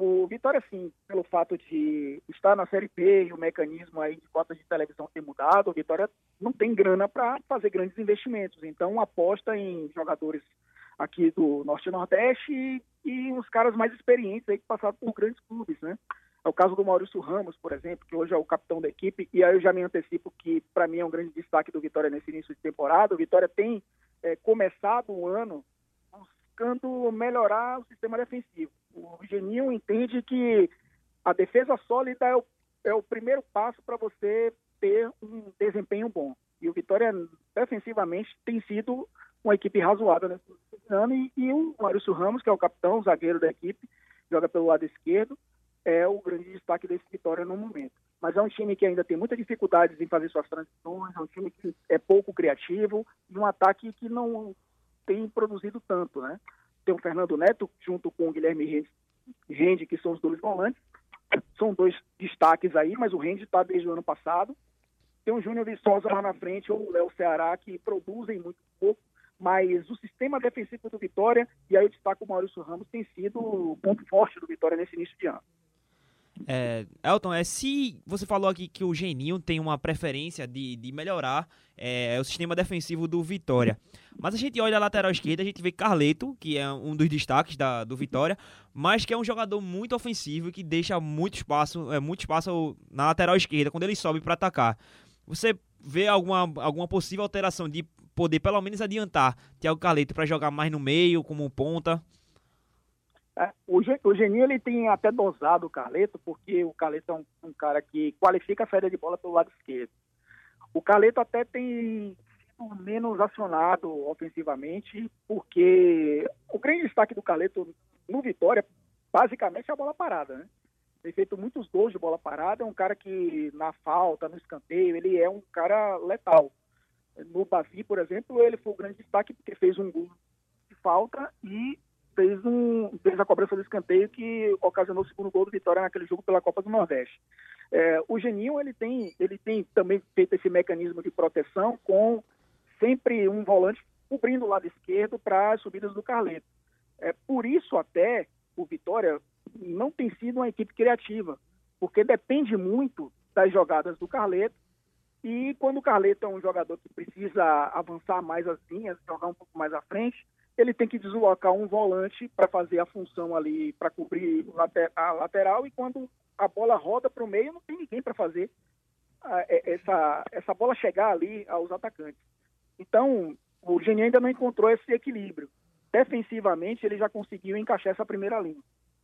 O Vitória, sim, pelo fato de estar na Série B e o mecanismo aí de cotas de televisão ter mudado, o Vitória não tem grana para fazer grandes investimentos. Então, aposta em jogadores aqui do Norte e Nordeste e, e uns caras mais experientes aí que passaram por grandes clubes, né? É o caso do Maurício Ramos, por exemplo, que hoje é o capitão da equipe, e aí eu já me antecipo que, para mim, é um grande destaque do Vitória nesse início de temporada. O Vitória tem é, começado o ano buscando melhorar o sistema defensivo. O Geninho entende que a defesa sólida é o, é o primeiro passo para você ter um desempenho bom. E o Vitória, defensivamente, tem sido uma equipe razoável nesse ano. E, e o Maurício Ramos, que é o capitão, o zagueiro da equipe, joga pelo lado esquerdo, é o grande destaque desse Vitória no momento. Mas é um time que ainda tem muitas dificuldades em fazer suas transições, é um time que é pouco criativo e um ataque que não tem produzido tanto, né? Tem o Fernando Neto junto com o Guilherme Rende, que são os dois volantes. São dois destaques aí, mas o Rende está desde o ano passado. Tem o Júnior Viçosa lá na frente, ou o Léo Ceará, que produzem muito pouco, mas o sistema defensivo do Vitória, e aí eu destaco o Maurício Ramos, tem sido o ponto forte do Vitória nesse início de ano. É, Elton, é, se você falou aqui que o Geninho tem uma preferência de, de melhorar é, o sistema defensivo do Vitória, mas a gente olha a lateral esquerda, a gente vê Carleto, que é um dos destaques da, do Vitória, mas que é um jogador muito ofensivo que deixa muito espaço, é, muito espaço na lateral esquerda quando ele sobe para atacar. Você vê alguma, alguma possível alteração de poder pelo menos adiantar Thiago Carleto para jogar mais no meio, como ponta? É, o, Geninho ele tem até dosado o Carleto, porque o Carleto é um, um, cara que qualifica a saída de bola pelo lado esquerdo. O Carleto até tem sido menos acionado ofensivamente, porque o grande destaque do Carleto no Vitória, basicamente, é a bola parada, né? Tem feito muitos gols de bola parada, é um cara que na falta, no escanteio, ele é um cara letal. No Bavi, por exemplo, ele foi o grande destaque porque fez um gol de falta e fez, um, fez a cobrança do escanteio que ocasionou o segundo gol do Vitória naquele jogo pela Copa do Nordeste. É, o Geninho ele tem, ele tem também feito esse mecanismo de proteção com sempre um volante cobrindo o lado esquerdo para as subidas do Carleto. É, por isso até o Vitória não tem sido uma equipe criativa, porque depende muito das jogadas do Carleto e quando o Carleto é um jogador que precisa avançar mais as linhas, jogar um pouco mais à frente, ele tem que deslocar um volante para fazer a função ali, para cobrir a lateral, e quando a bola roda para o meio, não tem ninguém para fazer essa, essa bola chegar ali aos atacantes. Então, o Geni ainda não encontrou esse equilíbrio. Defensivamente, ele já conseguiu encaixar essa primeira linha.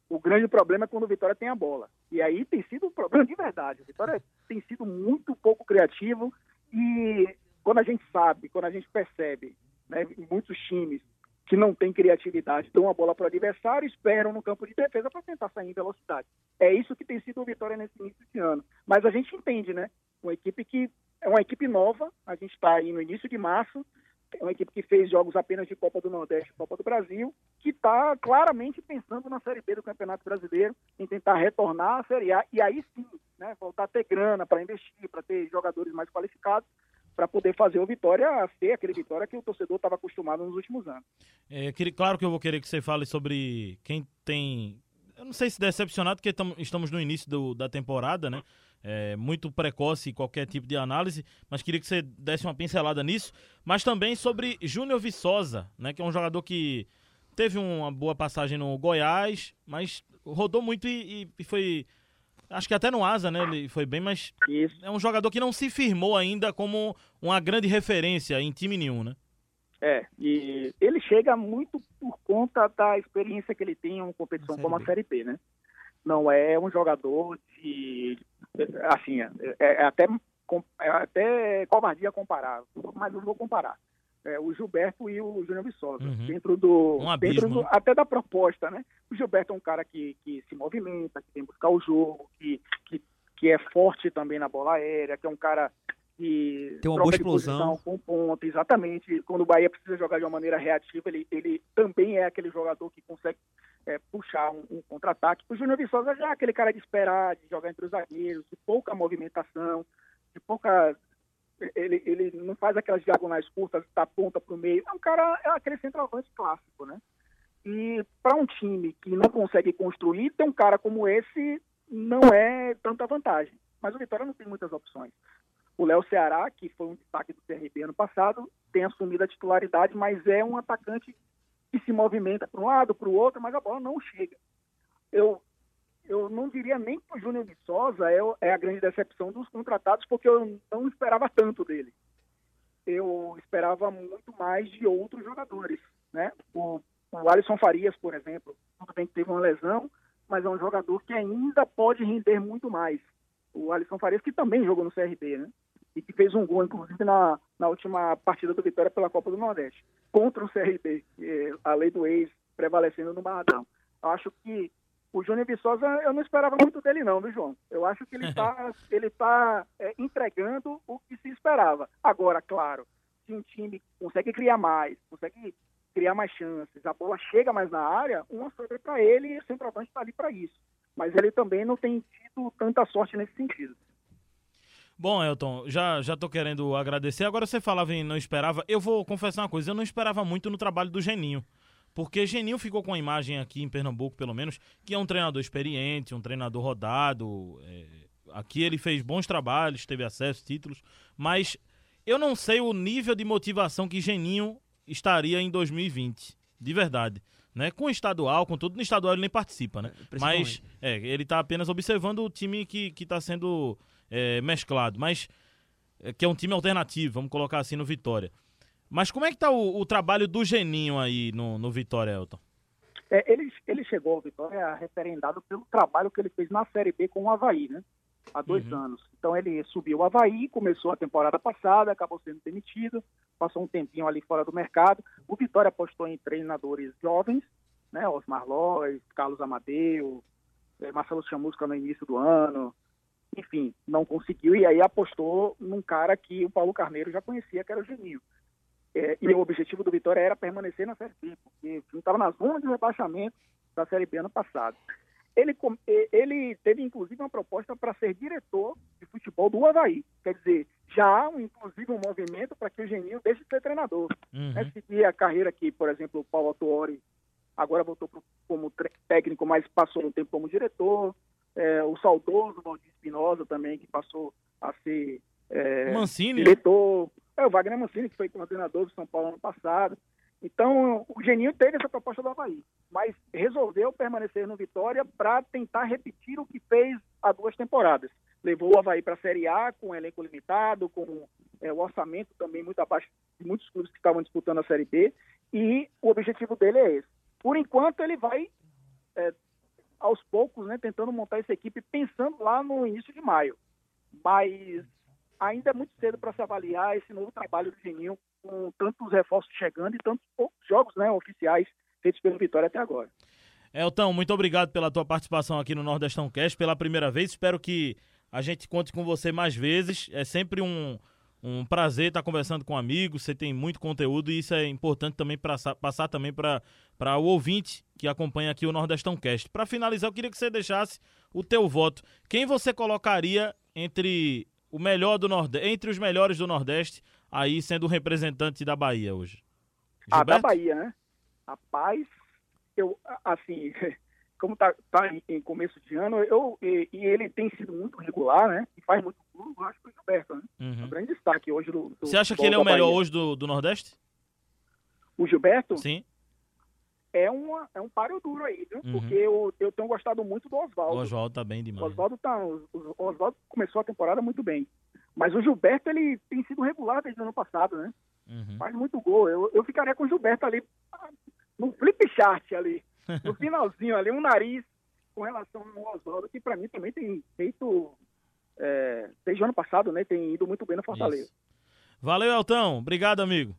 O grande problema é quando o Vitória tem a bola. E aí tem sido um problema de verdade. O Vitória tem sido muito pouco criativo e quando a gente sabe, quando a gente percebe, né, muitos times que não têm criatividade, dão a bola para o adversário, esperam no campo de defesa para tentar sair em velocidade. É isso que tem sido o Vitória nesse início de ano. Mas a gente entende, né? Uma equipe que é uma equipe nova, a gente está aí no início de março, é uma equipe que fez jogos apenas de Copa do Nordeste e Copa do Brasil, que está claramente pensando na Série B do Campeonato Brasileiro, em tentar retornar à Série A, e aí sim, né, voltar a ter grana para investir, para ter jogadores mais qualificados, para poder fazer o Vitória ser aquele Vitória que o torcedor estava acostumado nos últimos anos. É, claro que eu vou querer que você fale sobre quem tem. Eu não sei se decepcionado, porque estamos no início do, da temporada, né? É, muito precoce qualquer tipo de análise, mas queria que você desse uma pincelada nisso. Mas também sobre Júnior Viçosa, né? Que é um jogador que teve uma boa passagem no Goiás, mas rodou muito e, e foi Acho que até no Asa, né? Ele foi bem, mas Isso. é um jogador que não se firmou ainda como uma grande referência em time nenhum, né? É, e ele chega muito por conta da experiência que ele tem em uma competição como a Série B, né? Não é um jogador de. Assim, é, é até, é até covardia comparar, mas eu vou comparar é, o Gilberto e o Júnior Viçosa. Uhum. Dentro do. Um abismo, dentro do, né? Até da proposta, né? O Gilberto é um cara que, que se movimenta, que tem que buscar o jogo, que, que, que é forte também na bola aérea, que é um cara que tem uma boa explosão com ponto, exatamente. Quando o Bahia precisa jogar de uma maneira reativa, ele, ele também é aquele jogador que consegue é, puxar um, um contra-ataque. O Júnior Viçosa já é aquele cara de esperar, de jogar entre os zagueiros, de pouca movimentação, de pouca ele, ele não faz aquelas diagonais curtas da ponta para o meio. É um cara, é aquele centroavante clássico, né? E para um time que não consegue construir, ter um cara como esse não é tanta vantagem. Mas o Vitória não tem muitas opções. O Léo Ceará, que foi um destaque do CRB ano passado, tem assumido a titularidade, mas é um atacante que se movimenta para um lado, para o outro, mas a bola não chega. Eu, eu não diria nem que o Júnior Viçosa é, é a grande decepção dos contratados, porque eu não esperava tanto dele. Eu esperava muito mais de outros jogadores, né? O, o Alisson Farias, por exemplo, tudo bem que teve uma lesão, mas é um jogador que ainda pode render muito mais. O Alisson Farias, que também jogou no CRB, né? E que fez um gol, inclusive, na, na última partida do Vitória pela Copa do Nordeste, contra o CRB, a lei do ex prevalecendo no Barradão. Acho que o Júnior Viçosa, eu não esperava muito dele não, viu, João? Eu acho que ele está ele tá, é, entregando o que se esperava. Agora, claro, se um time consegue criar mais, consegue criar mais chances, a bola chega mais na área, uma sobra para ele e o centroavante está ali para isso. Mas ele também não tem tido tanta sorte nesse sentido. Bom, Elton, já já tô querendo agradecer. Agora você falava em não esperava. Eu vou confessar uma coisa, eu não esperava muito no trabalho do Geninho. Porque Geninho ficou com a imagem aqui em Pernambuco, pelo menos, que é um treinador experiente, um treinador rodado. É, aqui ele fez bons trabalhos, teve acesso, títulos, mas eu não sei o nível de motivação que Geninho estaria em 2020, de verdade. Né? Com o estadual, com tudo, no estadual ele nem participa, né? Mas é, ele está apenas observando o time que está sendo é, mesclado, mas é, que é um time alternativo, vamos colocar assim no Vitória. Mas como é que tá o, o trabalho do Geninho aí no, no Vitória, Elton? É, ele, ele chegou ao Vitória referendado pelo trabalho que ele fez na Série B com o Havaí, né? Há dois uhum. anos. Então ele subiu o Havaí, começou a temporada passada, acabou sendo demitido, passou um tempinho ali fora do mercado. O Vitória apostou em treinadores jovens, né? Osmar Lois, Carlos Amadeu, eh, Marcelo Chamusca no início do ano, enfim, não conseguiu e aí apostou num cara que o Paulo Carneiro já conhecia, que era o Geninho. É, e o objetivo do Vitória era permanecer na Série B, porque o estava na zona de rebaixamento da Série B ano passado. Ele, ele teve, inclusive, uma proposta para ser diretor de futebol do Havaí. Quer dizer, já há, um, inclusive, um movimento para que o Geninho deixe de ser treinador. Uhum. É, seguir a carreira que, por exemplo, o Paulo Atuori agora voltou pro, como técnico, mas passou um tempo como diretor é, o saudoso Valdir Espinosa também, que passou a ser é, Mancini. diretor. É, o Wagner Mancini, que foi coordenador do São Paulo ano passado. Então, o Geninho teve essa proposta do Havaí, mas resolveu permanecer no Vitória para tentar repetir o que fez há duas temporadas. Levou o Havaí para a Série A com um elenco limitado, com é, o orçamento também muito abaixo de muitos clubes que estavam disputando a Série B, e o objetivo dele é esse. Por enquanto, ele vai é, aos poucos, né, tentando montar essa equipe pensando lá no início de maio. Mas ainda é muito cedo para se avaliar esse novo trabalho do Geninho com tantos reforços chegando e tantos poucos jogos né, oficiais feitos pelo Vitória até agora. Elton, muito obrigado pela tua participação aqui no Nordestão Cast pela primeira vez. Espero que a gente conte com você mais vezes. É sempre um, um prazer estar conversando com amigos, você tem muito conteúdo e isso é importante também pra, passar também para o ouvinte que acompanha aqui o Nordestão Cast. Para finalizar, eu queria que você deixasse o teu voto. Quem você colocaria entre o melhor do Nordeste, entre os melhores do Nordeste, aí sendo o representante da Bahia hoje? Gilberto? Ah, da Bahia, né? Rapaz, eu, assim, como tá, tá em começo de ano, eu, e, e, ele tem sido muito regular, né? E faz muito gol, eu acho que o Gilberto, né? Uhum. Um grande destaque hoje do. do Você acha que ele é o melhor hoje do, do Nordeste? O Gilberto? Sim. É, uma, é um páreo duro aí, viu? Uhum. Porque eu, eu tenho gostado muito do Oswaldo. O Oswaldo tá bem demais. O Oswaldo tá, Oswaldo começou a temporada muito bem. Mas o Gilberto, ele tem sido regular desde o ano passado, né? Uhum. Faz muito gol. Eu, eu ficaria com o Gilberto ali no flip chart ali no finalzinho ali, um nariz com relação ao Oswaldo, que para mim também tem feito, é, desde o ano passado, né, tem ido muito bem no Fortaleza. Isso. Valeu, Eltão. Obrigado, amigo.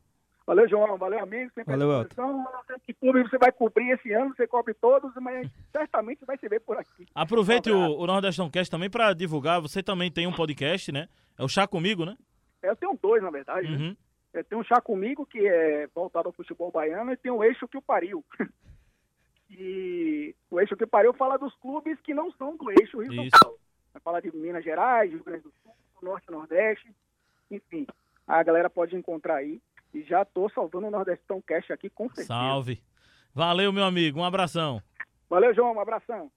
Valeu, João. Valeu, amigo. Sempre Valeu, Elton. Sei que clube você vai cobrir esse ano, você cobre todos, mas certamente vai se ver por aqui. Aproveite um o, o Nordestão Cast também para divulgar. Você também tem um podcast, né? É o Chá Comigo, né? É, eu tenho dois, na verdade. Né? Uhum. Né? É, tem um Chá Comigo, que é voltado ao futebol baiano, e tem o Eixo que o Pariu. E o eixo que pariu fala dos clubes que não são do eixo Rio São Paulo. Vai falar de Minas Gerais, Rio Grande do Sul, Norte e Nordeste, enfim. A galera pode encontrar aí. E já estou salvando o Nordestão Cash aqui com certeza. Salve. Valeu, meu amigo. Um abração. Valeu, João. Um abração.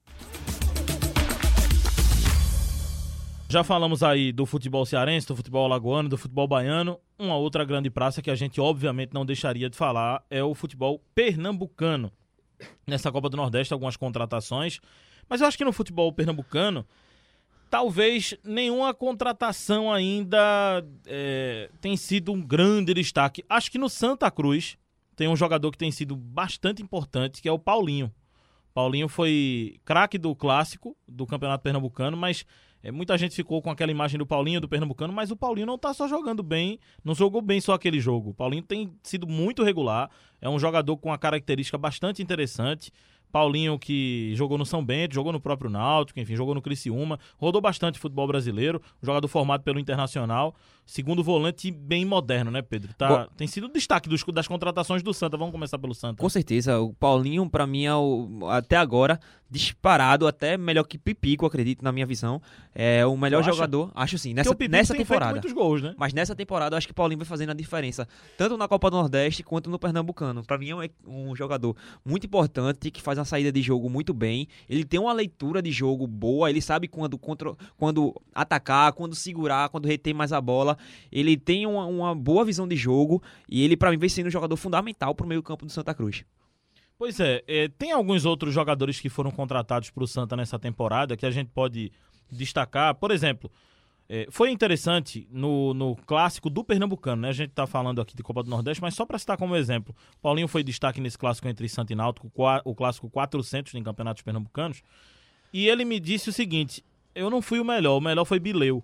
Já falamos aí do futebol cearense, do futebol alagoano, do futebol baiano. Uma outra grande praça que a gente obviamente não deixaria de falar é o futebol pernambucano nessa Copa do Nordeste algumas contratações, mas eu acho que no futebol pernambucano talvez nenhuma contratação ainda é, tem sido um grande destaque. Acho que no Santa Cruz tem um jogador que tem sido bastante importante, que é o Paulinho. Paulinho foi craque do clássico do Campeonato Pernambucano, mas é, muita gente ficou com aquela imagem do Paulinho, do Pernambucano, mas o Paulinho não tá só jogando bem, não jogou bem só aquele jogo. O Paulinho tem sido muito regular, é um jogador com uma característica bastante interessante. Paulinho que jogou no São Bento, jogou no próprio Náutico, enfim, jogou no Criciúma, rodou bastante futebol brasileiro, jogador formado pelo Internacional, segundo volante bem moderno, né, Pedro? Tá, tem sido o destaque dos, das contratações do Santa. Vamos começar pelo Santa. Com certeza, o Paulinho para mim é o, até agora disparado, até melhor que Pipico, acredito na minha visão. É o melhor jogador, acho sim, nessa, nessa temporada. muitos gols, né? Mas nessa temporada eu acho que Paulinho vai fazendo a diferença, tanto na Copa do Nordeste quanto no Pernambucano. Para mim é um, um jogador muito importante que faz uma saída de jogo muito bem. Ele tem uma leitura de jogo boa, ele sabe quando, contra, quando atacar, quando segurar, quando reter mais a bola. Ele tem uma, uma boa visão de jogo e ele, para mim, vem sendo um jogador fundamental para o meio-campo do Santa Cruz. Pois é, é, tem alguns outros jogadores que foram contratados para o Santa nessa temporada que a gente pode destacar. Por exemplo, é, foi interessante no, no clássico do Pernambucano, né? A gente está falando aqui de Copa do Nordeste, mas só para citar como exemplo, Paulinho foi destaque nesse clássico entre Santa e Náutico, o clássico 400 em campeonatos pernambucanos. E ele me disse o seguinte: eu não fui o melhor, o melhor foi Bileu.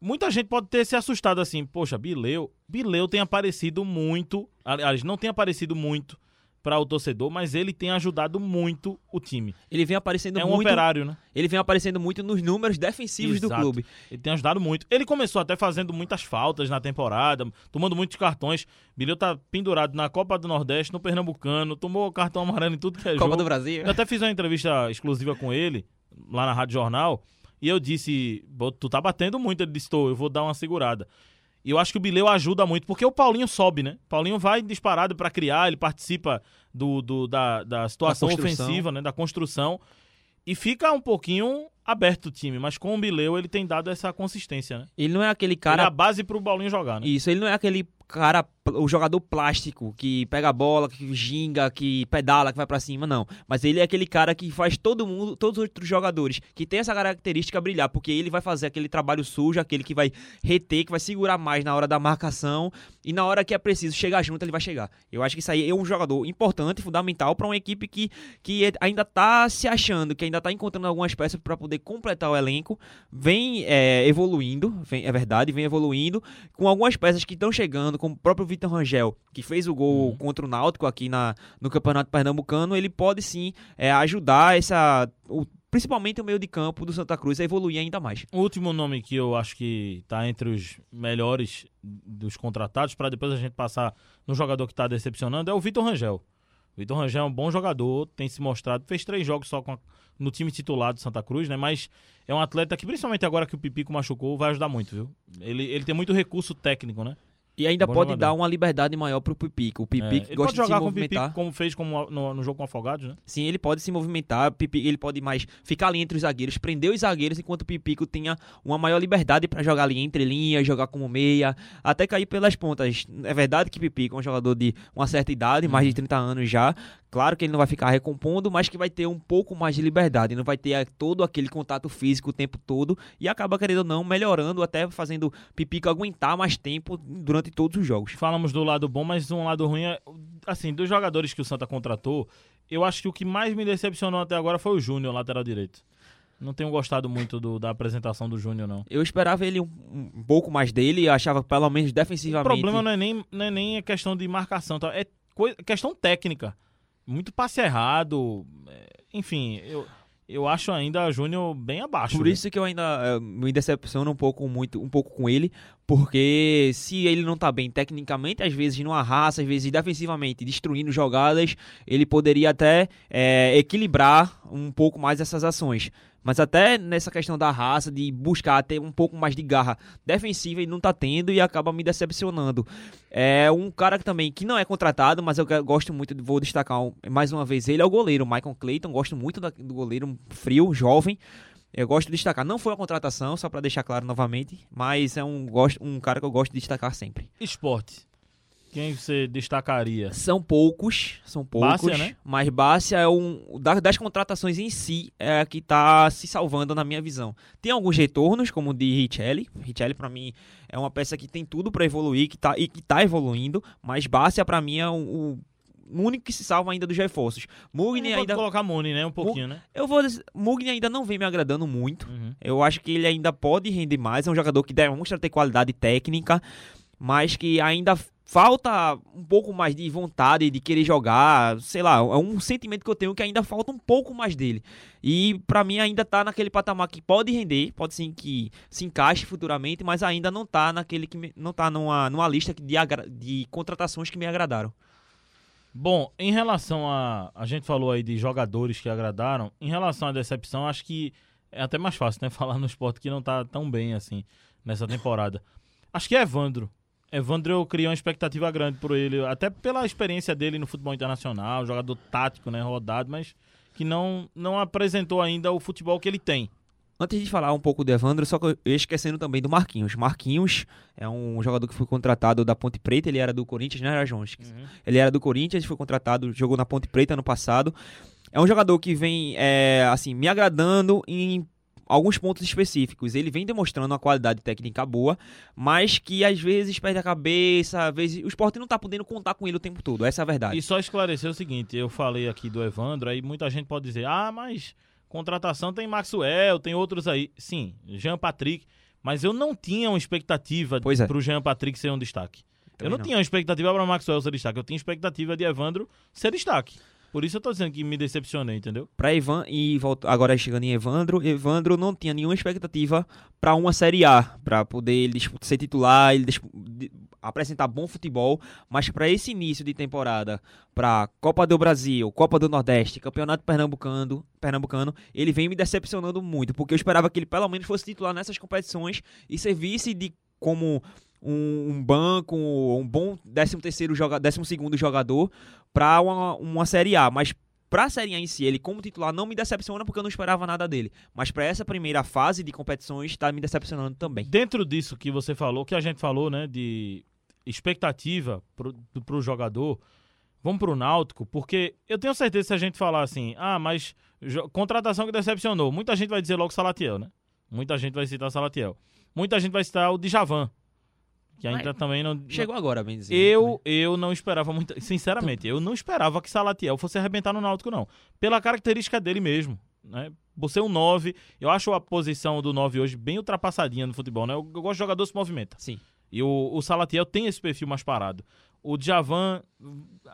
Muita gente pode ter se assustado assim, poxa, Bileu, Bileu tem aparecido muito, aliás, não tem aparecido muito para o torcedor, mas ele tem ajudado muito o time. Ele vem aparecendo muito. É um operário, né? Ele vem aparecendo muito nos números defensivos Exato. do clube. Ele tem ajudado muito. Ele começou até fazendo muitas faltas na temporada, tomando muitos cartões. Bileu tá pendurado na Copa do Nordeste, no Pernambucano, tomou cartão amarelo em tudo que é Copa jogo. do Brasil. Eu até fiz uma entrevista exclusiva com ele lá na Rádio Jornal. E eu disse, tu tá batendo muito. Ele disse, tô, eu vou dar uma segurada. E eu acho que o Bileu ajuda muito, porque o Paulinho sobe, né? O Paulinho vai disparado para criar, ele participa do, do da, da situação da ofensiva, né? Da construção. E fica um pouquinho aberto o time, mas com o Bileu ele tem dado essa consistência, né? Ele não é aquele cara. Ele é a base pro Paulinho jogar, né? Isso, ele não é aquele cara, o jogador plástico que pega a bola, que ginga, que pedala, que vai para cima, não. Mas ele é aquele cara que faz todo mundo, todos os outros jogadores que tem essa característica brilhar, porque ele vai fazer aquele trabalho sujo, aquele que vai reter, que vai segurar mais na hora da marcação e na hora que é preciso chegar junto, ele vai chegar. Eu acho que isso aí é um jogador importante, fundamental para uma equipe que, que ainda tá se achando, que ainda tá encontrando algumas peças para poder completar o elenco, vem é, evoluindo, vem, é verdade, vem evoluindo com algumas peças que estão chegando como o próprio Vitor Rangel, que fez o gol uhum. contra o Náutico aqui na, no Campeonato Pernambucano, ele pode sim é, ajudar essa. O, principalmente o meio de campo do Santa Cruz a evoluir ainda mais. O último nome que eu acho que está entre os melhores dos contratados, para depois a gente passar no jogador que está decepcionando, é o Vitor Rangel. O Vitor Rangel é um bom jogador, tem se mostrado, fez três jogos só a, no time titular do Santa Cruz, né? Mas é um atleta que, principalmente agora que o Pipico machucou, vai ajudar muito, viu? Ele, ele tem muito recurso técnico, né? E ainda Bom pode dar uma liberdade maior pro Pipico. O Pipico é, gosta de se movimentar. Pipico, como fez como no, no, jogo com Afogados, né? Sim, ele pode se movimentar, Pipico, ele pode mais ficar ali entre os zagueiros, prender os zagueiros, enquanto o Pipico tenha uma maior liberdade para jogar ali entre linhas, jogar como meia, até cair pelas pontas. É verdade que Pipico é um jogador de uma certa idade, mais de 30 uhum. anos já. Claro que ele não vai ficar recompondo, mas que vai ter um pouco mais de liberdade, não vai ter eh, todo aquele contato físico o tempo todo e acaba, querendo ou não, melhorando, até fazendo Pipico aguentar mais tempo durante todos os jogos falamos do lado bom, mas um lado ruim é. Assim, dos jogadores que o Santa contratou, eu acho que o que mais me decepcionou até agora foi o Júnior, lateral direito. Não tenho gostado muito do, da apresentação do Júnior, não. Eu esperava ele um, um, pouco mais dele, achava pelo menos defensivamente. O problema não é nem, não é nem a questão de marcação, tá? é coisa, questão técnica. Muito passe errado. É, enfim, eu eu acho ainda Júnior bem abaixo. Por né? isso que eu ainda uh, me decepciono um pouco muito, um pouco com ele, porque se ele não tá bem tecnicamente, às vezes numa raça, às vezes defensivamente, destruindo jogadas, ele poderia até é, equilibrar um pouco mais essas ações. Mas até nessa questão da raça, de buscar ter um pouco mais de garra defensiva, ele não tá tendo e acaba me decepcionando. É um cara que também que não é contratado, mas eu gosto muito, vou destacar mais uma vez ele, é o goleiro, Michael Clayton. Gosto muito do goleiro frio, jovem. Eu gosto de destacar. Não foi uma contratação, só para deixar claro novamente, mas é um, um cara que eu gosto de destacar sempre. Esporte. Quem você destacaria? São poucos, são poucos, Bácia, né? mas Bácia é um das, das contratações em si é a que está se salvando na minha visão. Tem alguns retornos, como o de Richelli. Richelli para mim é uma peça que tem tudo para evoluir, que tá e que tá evoluindo, mas Bácia para mim é o, o único que se salva ainda dos reforços. Mugni ainda colocar Mugni, né, um pouquinho, né? Eu vou Mugni ainda não vem me agradando muito. Uhum. Eu acho que ele ainda pode render mais, é um jogador que demonstra ter qualidade técnica, mas que ainda falta um pouco mais de vontade de querer jogar, sei lá, é um sentimento que eu tenho que ainda falta um pouco mais dele. E para mim ainda tá naquele patamar que pode render, pode sim que se encaixe futuramente, mas ainda não tá naquele que me, não tá numa, numa lista de, de contratações que me agradaram. Bom, em relação a. A gente falou aí de jogadores que agradaram. Em relação à decepção, acho que é até mais fácil, né? Falar no esporte que não tá tão bem assim nessa temporada. Acho que é Evandro. Evandro eu criei uma expectativa grande por ele, até pela experiência dele no futebol internacional, jogador tático, né, rodado, mas que não, não apresentou ainda o futebol que ele tem. Antes de falar um pouco do Evandro, só que eu esquecendo também do Marquinhos. Marquinhos é um jogador que foi contratado da Ponte Preta, ele era do Corinthians, né, era Jones? Uhum. Ele era do Corinthians, foi contratado, jogou na Ponte Preta ano passado. É um jogador que vem, é, assim, me agradando em alguns pontos específicos. Ele vem demonstrando uma qualidade técnica boa, mas que às vezes perde a cabeça, às vezes o esporte não tá podendo contar com ele o tempo todo. Essa é a verdade. E só esclarecer o seguinte, eu falei aqui do Evandro, aí muita gente pode dizer: "Ah, mas contratação tem Maxwell, tem outros aí". Sim, Jean Patrick, mas eu não tinha uma expectativa pois é. pro Jean Patrick ser um destaque. Também eu não, não, tinha uma expectativa para Maxwell ser destaque, eu tinha expectativa de Evandro ser destaque. Por isso eu tô dizendo que me decepcionei, entendeu? Pra Ivan, e volto, agora chegando em Evandro, Evandro não tinha nenhuma expectativa para uma Série A, para poder ele ser titular, ele apresentar bom futebol, mas para esse início de temporada, para Copa do Brasil, Copa do Nordeste, Campeonato Pernambucano, Pernambucano, ele vem me decepcionando muito, porque eu esperava que ele pelo menos fosse titular nessas competições e servisse de como um, um banco, um bom 13 terceiro joga, 12 segundo jogador para uma, uma Série A, mas para a Série A em si, ele como titular não me decepciona porque eu não esperava nada dele. Mas para essa primeira fase de competições está me decepcionando também. Dentro disso que você falou, que a gente falou, né, de expectativa para o jogador, vamos para o Náutico, porque eu tenho certeza se a gente falar assim, ah, mas contratação que decepcionou, muita gente vai dizer logo Salatiel, né? Muita gente vai citar Salatiel. Muita gente vai citar o Djavan, que ainda Mas também não. Chegou agora, bem dizer. Eu, eu não esperava muito. Sinceramente, eu não esperava que Salatiel fosse arrebentar no Náutico, não. Pela característica dele mesmo. Né? Você é um 9. Eu acho a posição do 9 hoje bem ultrapassadinha no futebol, né? Eu, eu gosto de jogador que se movimenta. Sim. E o, o Salatiel tem esse perfil mais parado. O Djavan,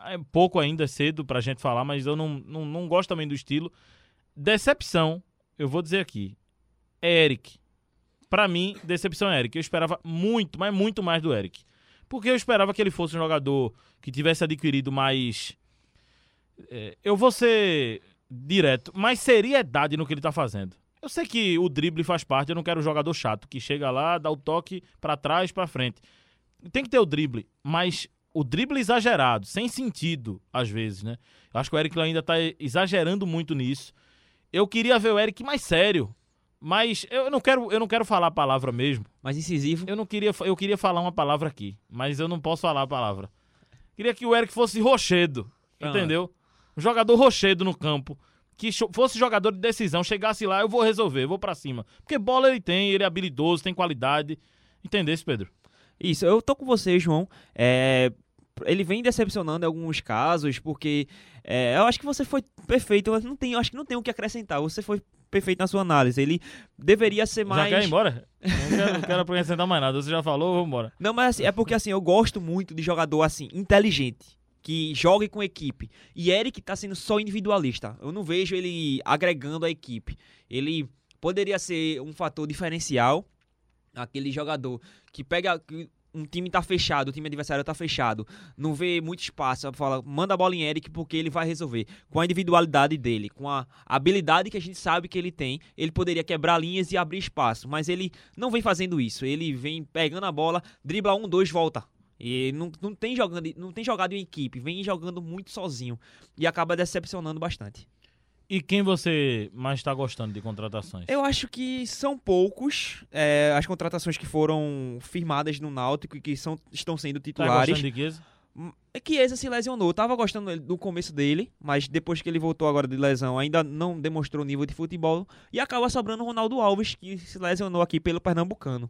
é pouco ainda, é cedo pra gente falar, mas eu não, não, não gosto também do estilo. Decepção, eu vou dizer aqui. É Eric para mim, decepção é Eric. Eu esperava muito, mas muito mais do Eric. Porque eu esperava que ele fosse um jogador que tivesse adquirido mais. É, eu vou ser direto, mais seriedade no que ele tá fazendo. Eu sei que o drible faz parte, eu não quero um jogador chato que chega lá, dá o toque para trás, para frente. Tem que ter o drible, mas o drible exagerado, sem sentido, às vezes, né? Eu acho que o Eric ainda tá exagerando muito nisso. Eu queria ver o Eric mais sério, mas eu não quero, eu não quero falar a palavra mesmo. Mais incisivo. Eu não queria, eu queria falar uma palavra aqui, mas eu não posso falar a palavra. Queria que o Eric fosse rochedo, ah. entendeu? Um jogador rochedo no campo, que fosse jogador de decisão, chegasse lá, eu vou resolver, eu vou para cima. Porque bola ele tem, ele é habilidoso, tem qualidade. Entendesse, Pedro? Isso, eu tô com você, João. É, ele vem decepcionando em alguns casos, porque é, eu acho que você foi perfeito. Eu não tenho, acho que não tem o que acrescentar. Você foi perfeito na sua análise. Ele deveria ser mais. Já quer ir embora? Não quero, não quero acrescentar mais nada. Você já falou, vamos embora. Não, mas assim, é porque assim, eu gosto muito de jogador assim, inteligente. Que jogue com equipe. E Eric tá sendo só individualista. Eu não vejo ele agregando a equipe. Ele poderia ser um fator diferencial. Aquele jogador que pega um time tá fechado, o time adversário tá fechado, não vê muito espaço, fala, manda a bola em Eric porque ele vai resolver. Com a individualidade dele, com a habilidade que a gente sabe que ele tem, ele poderia quebrar linhas e abrir espaço, mas ele não vem fazendo isso. Ele vem pegando a bola, dribla um, dois, volta. E não, não, tem jogando, não tem jogado em equipe, vem jogando muito sozinho e acaba decepcionando bastante. E quem você mais está gostando de contratações? Eu acho que são poucos é, as contratações que foram firmadas no Náutico e que são, estão sendo titulares. Tá gostando de Chiesa? É que Chiesa se lesionou. Eu tava gostando do começo dele, mas depois que ele voltou agora de lesão, ainda não demonstrou nível de futebol. E acaba sobrando o Ronaldo Alves, que se lesionou aqui pelo Pernambucano.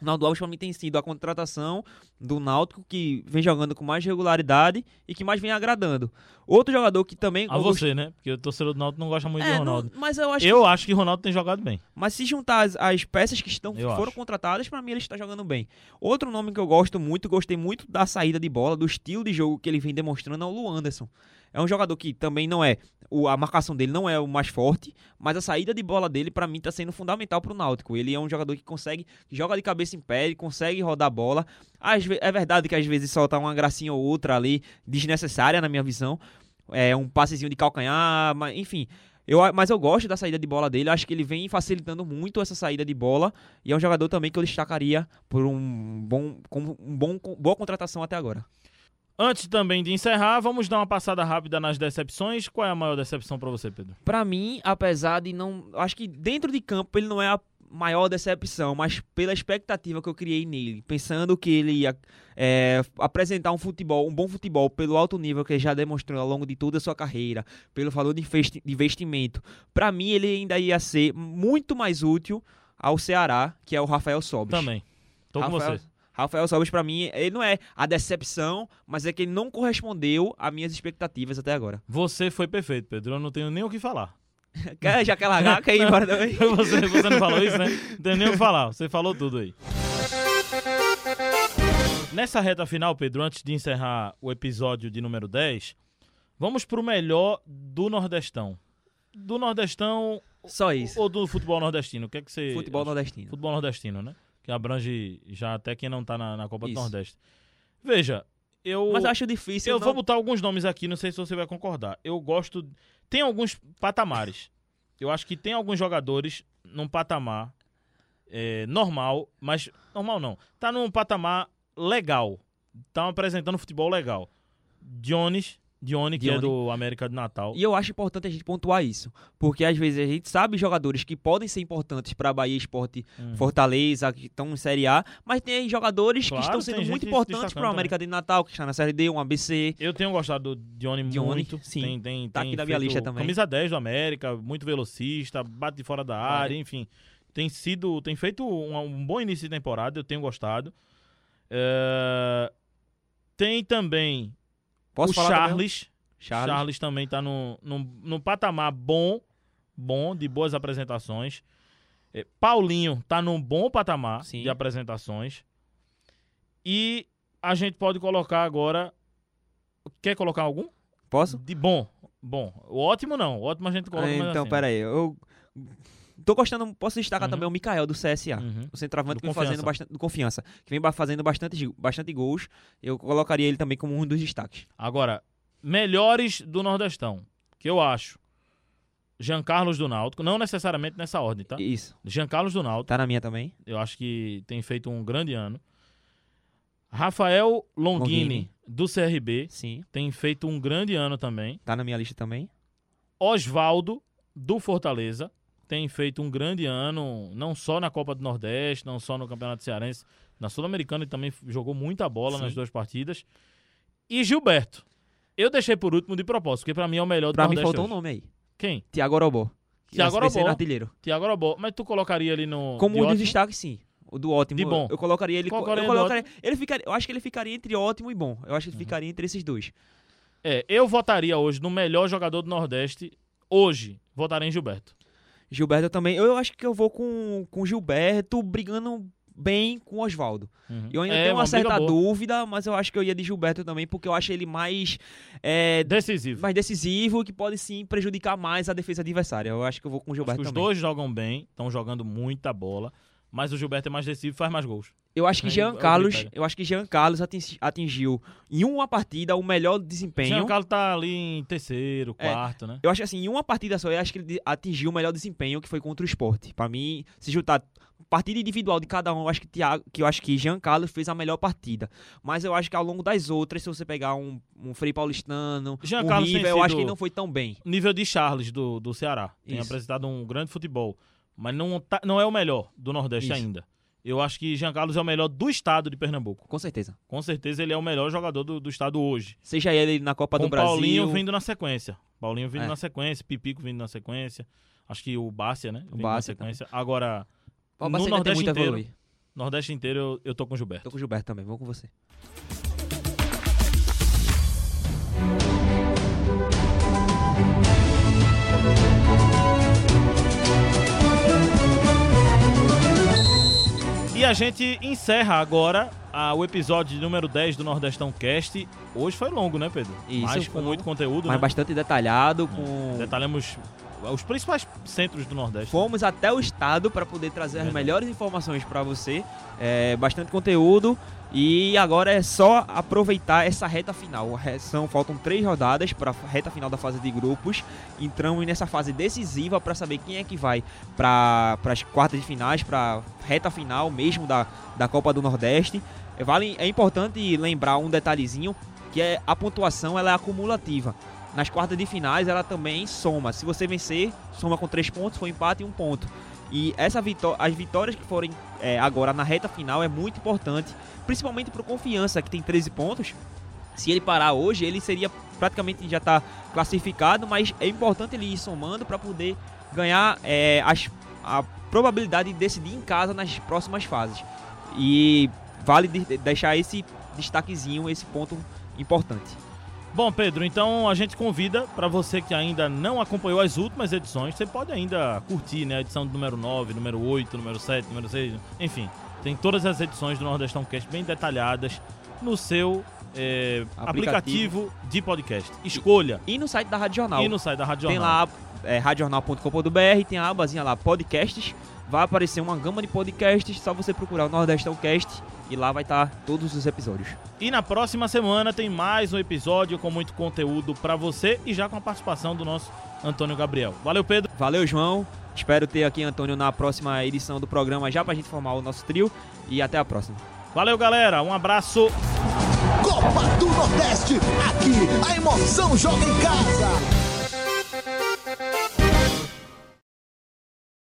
Ronaldo Alves, pra mim, tem sido a contratação do Náutico que vem jogando com mais regularidade e que mais vem agradando. Outro jogador que também. A você, né? Porque o torcedor do Náutico não gosta muito É, de Ronaldo. não- mas eu acho Eu acho que Ronaldo tem jogado bem. Mas se juntar as, as peças que estão, foram acho. contratadas, pra mim ele está jogando bem. Outro nome que eu gosto muito, gostei muito da saída de bola, do estilo de jogo que ele vem demonstrando é o Lu Anderson. É um jogador que também não é, o- a marcação dele não é o mais forte, mas a saída de bola dele pra mim tá sendo fundamental pro Náutico. Ele é um jogador que consegue, que joga de cabeça em pé, ele consegue rodar a bola. Às é verdade que às vezes solta uma gracinha ou outra ali, desnecessária na minha visão. É um passezinho de calcanhar, mas enfim, eu, mas eu gosto da saída de bola dele. Acho que ele vem facilitando muito essa saída de bola. E é um jogador também que eu destacaria por um bom, como um bom, boa contratação até agora. Antes também de encerrar, vamos dar uma passada rápida nas decepções. Qual é a maior decepção pra você, Pedro? Pra mim, apesar de não. Acho que dentro de campo ele não é a maior decepção, mas pela expectativa que eu criei nele, pensando que ele ia é, apresentar um futebol, um bom futebol pelo alto nível que ele já demonstrou ao longo de toda a sua carreira, pelo valor de investi- de investimento, pra mim ele ainda ia ser muito mais útil ao Ceará, que é o Rafael Sobis. Também. Tô com Rafael, você. Rafael Sobis, pra mim, ele não é a decepção, mas é que ele não correspondeu às minhas expectativas até agora. Você foi perfeito, Pedro. Eu não tenho nem o que falar. Quer já quer largar? Quer ir embora também? Você, você não falou isso, né? Não tem nem o que falar. Você falou tudo aí. Nessa reta final, Pedro, antes de encerrar o episódio de número 10, vamos pro melhor do Nordestão. Do Nordestão Só isso. ou do futebol nordestino? O que é que você. Futebol acha? nordestino. Futebol nordestino, né? Que abrange já até quem não tá na, na Copa Isso. do Nordeste. Veja, eu. Mas acho difícil. Eu não- vou botar alguns nomes aqui, não sei se você vai concordar. Eu gosto. Tem alguns patamares. Eu acho que tem alguns jogadores num patamar é, normal, mas. Normal não. Tá num patamar legal. Tá apresentando futebol legal. Jones, Dione, que é Dione. do América de Natal. E eu acho importante a gente pontuar isso. Porque às vezes a gente sabe jogadores que podem ser importantes para Bahia Esporte Uhum. Fortaleza, que estão em Série A, mas tem jogadores Claro, que estão sendo muito importantes para o América de Natal, que está na Série D, um ABC. Eu tenho gostado do Dione, Dione, muito. sim. Tem, tem, Tá tem aqui na minha lista também. Camisa 10 do América, muito velocista, bate de fora da área, enfim. Tem sido. Tem feito um, um bom início de temporada, eu tenho gostado. É, Tem também Posso o falar? Charles. Charles. Charles também tá num, num, num patamar bom, bom, de boas apresentações. É, Paulinho tá num bom patamar Sim. de apresentações. E a gente pode colocar agora. Quer colocar algum? Posso? De bom. Bom. O ótimo não. O ótimo a gente coloca mais então, assim. pera aí. Eu tô gostando. Posso destacar Uhum. também o Mikael do CSA. Uhum. O centroavante que vem fazendo bastante. Do confiança. Que vem fazendo bastante, bastante gols. Eu colocaria ele também como um dos destaques. Agora, melhores do Nordestão. Que eu acho. Jean Carlos do Náutico. Não necessariamente nessa ordem, tá? Isso. Jean Carlos do Náutico. Tá na minha também. Eu acho que tem feito um grande ano. Rafael Longini, Longini. do CRB, Sim. tem feito um grande ano também. Tá na minha lista também. Osvaldo, do Fortaleza, tem feito um grande ano, não só na Copa do Nordeste, não só no Campeonato Cearense, na Sul-Americana ele também jogou muita bola Sim. nas duas partidas. E Gilberto. Eu deixei por último de propósito, porque pra mim é o melhor do Pra mim Nordeste. faltou um hoje. nome aí. Quem? Tiago Orobó. ser Orobó. artilheiro. Tiago Arobó. Mas tu colocaria ele no. Como de um ótimo? destaques, sim. O do ótimo. De bom. Eu colocaria ele. Colocaria eu ele colocaria. Ele ficaria, eu acho que ele ficaria entre ótimo e bom. Eu acho que Uhum. ele ficaria entre esses dois. É, eu votaria hoje no melhor jogador do Nordeste. Hoje, votaria em Gilberto. Gilberto também. Eu acho que eu vou com com o Gilberto brigando bem com o Oswaldo. Uhum. Eu ainda É, tenho uma, briga certa boa. dúvida, mas eu acho que eu ia de Gilberto também, porque eu acho ele mais, é, Decisivo. mais decisivo e que pode sim prejudicar mais a defesa adversária. Eu acho que eu vou com o Acho Gilberto que os também. dois jogam bem, estão jogando muita bola. Mas o Gilberto é mais decisivo e faz mais gols. Eu acho que Jean é Carlos, eu acho que Jean Carlos atingi- atingiu em uma partida o melhor desempenho. Jean Carlos tá ali em terceiro, É. quarto, né? Eu acho assim, em uma partida só, eu acho que ele atingiu o melhor desempenho, que foi contra o esporte. Pra mim, se juntar partida individual de cada um, eu acho que, Thiago, que eu acho que Jean Carlos fez a melhor partida. Mas eu acho que ao longo das outras, se você pegar um, um Frei Paulistano, Jean um Carlos River, eu acho que ele não foi tão bem. Nível de Charles do, do Ceará. Tem Isso. apresentado um grande futebol. Mas não, tá- não é o melhor do Nordeste Isso. ainda. Eu acho que Jean Carlos é o melhor do estado de Pernambuco. Com certeza. Com certeza ele é o melhor jogador do, do estado hoje. Seja ele na Copa Com do Brasil. Paulinho vindo na sequência. Paulinho vindo É. na sequência, Pipico vindo na sequência. Acho que o Bárcia, né? Na Bárcia sequência. Agora, O no Nordeste inteiro. Nordeste inteiro eu, eu tô com o Gilberto. Tô com o Gilberto também, vou com você. E a gente encerra agora ah, o episódio número 10 do Nordestão Cast. Hoje foi longo, né, Pedro? Isso, Mas com muito conteúdo, Mas né? bastante detalhado, com... Detalhamos os principais centros do Nordeste. Fomos até o estado para poder trazer as Verdade. melhores informações para você. É, bastante conteúdo. E agora é só aproveitar essa reta final. São, faltam três rodadas para a reta final da fase de grupos. Entramos nessa fase decisiva para saber quem é que vai para as quartas de finais, para reta final mesmo da, da Copa do Nordeste. É, Vale, é importante lembrar um detalhezinho que é a pontuação ela é acumulativa. Nas quartas de finais ela também soma. Se você vencer, soma com três pontos, for empate um ponto. E essa vitó as vitórias que forem é, agora na reta final é muito importante, principalmente para o Confiança, que tem 13 pontos. Se ele parar hoje, ele seria praticamente já está classificado, mas é importante ele ir somando para poder ganhar é, as, a probabilidade de decidir em casa nas próximas fases. E vale de- de- deixar esse destaquezinho, esse ponto importante. Bom, Pedro, então a gente convida para você que ainda não acompanhou as últimas edições, você pode ainda curtir, né? A edição do número 9, número 8, número 7, número 6, enfim. Tem todas as edições do Nordestão Cast bem detalhadas no seu eh, aplicativo. Aplicativo. de podcast. Escolha. E no site da Rádio Jornal. E no site da Rádio Tem Jornal. lá é, radiojornal.com.br, tem a abazinha lá, podcasts. Vai aparecer uma gama de podcasts, só você procurar o Nordestão Cast e lá vai estar todos os episódios. E na próxima semana tem mais um episódio com muito conteúdo para você e já com a participação do nosso Antônio Gabriel. Valeu, Pedro. Valeu, João. Espero ter aqui Antônio na próxima edição do programa já pra gente formar o nosso trio e até a próxima. Valeu, galera. Um abraço. Copa do Nordeste, aqui a emoção joga em casa.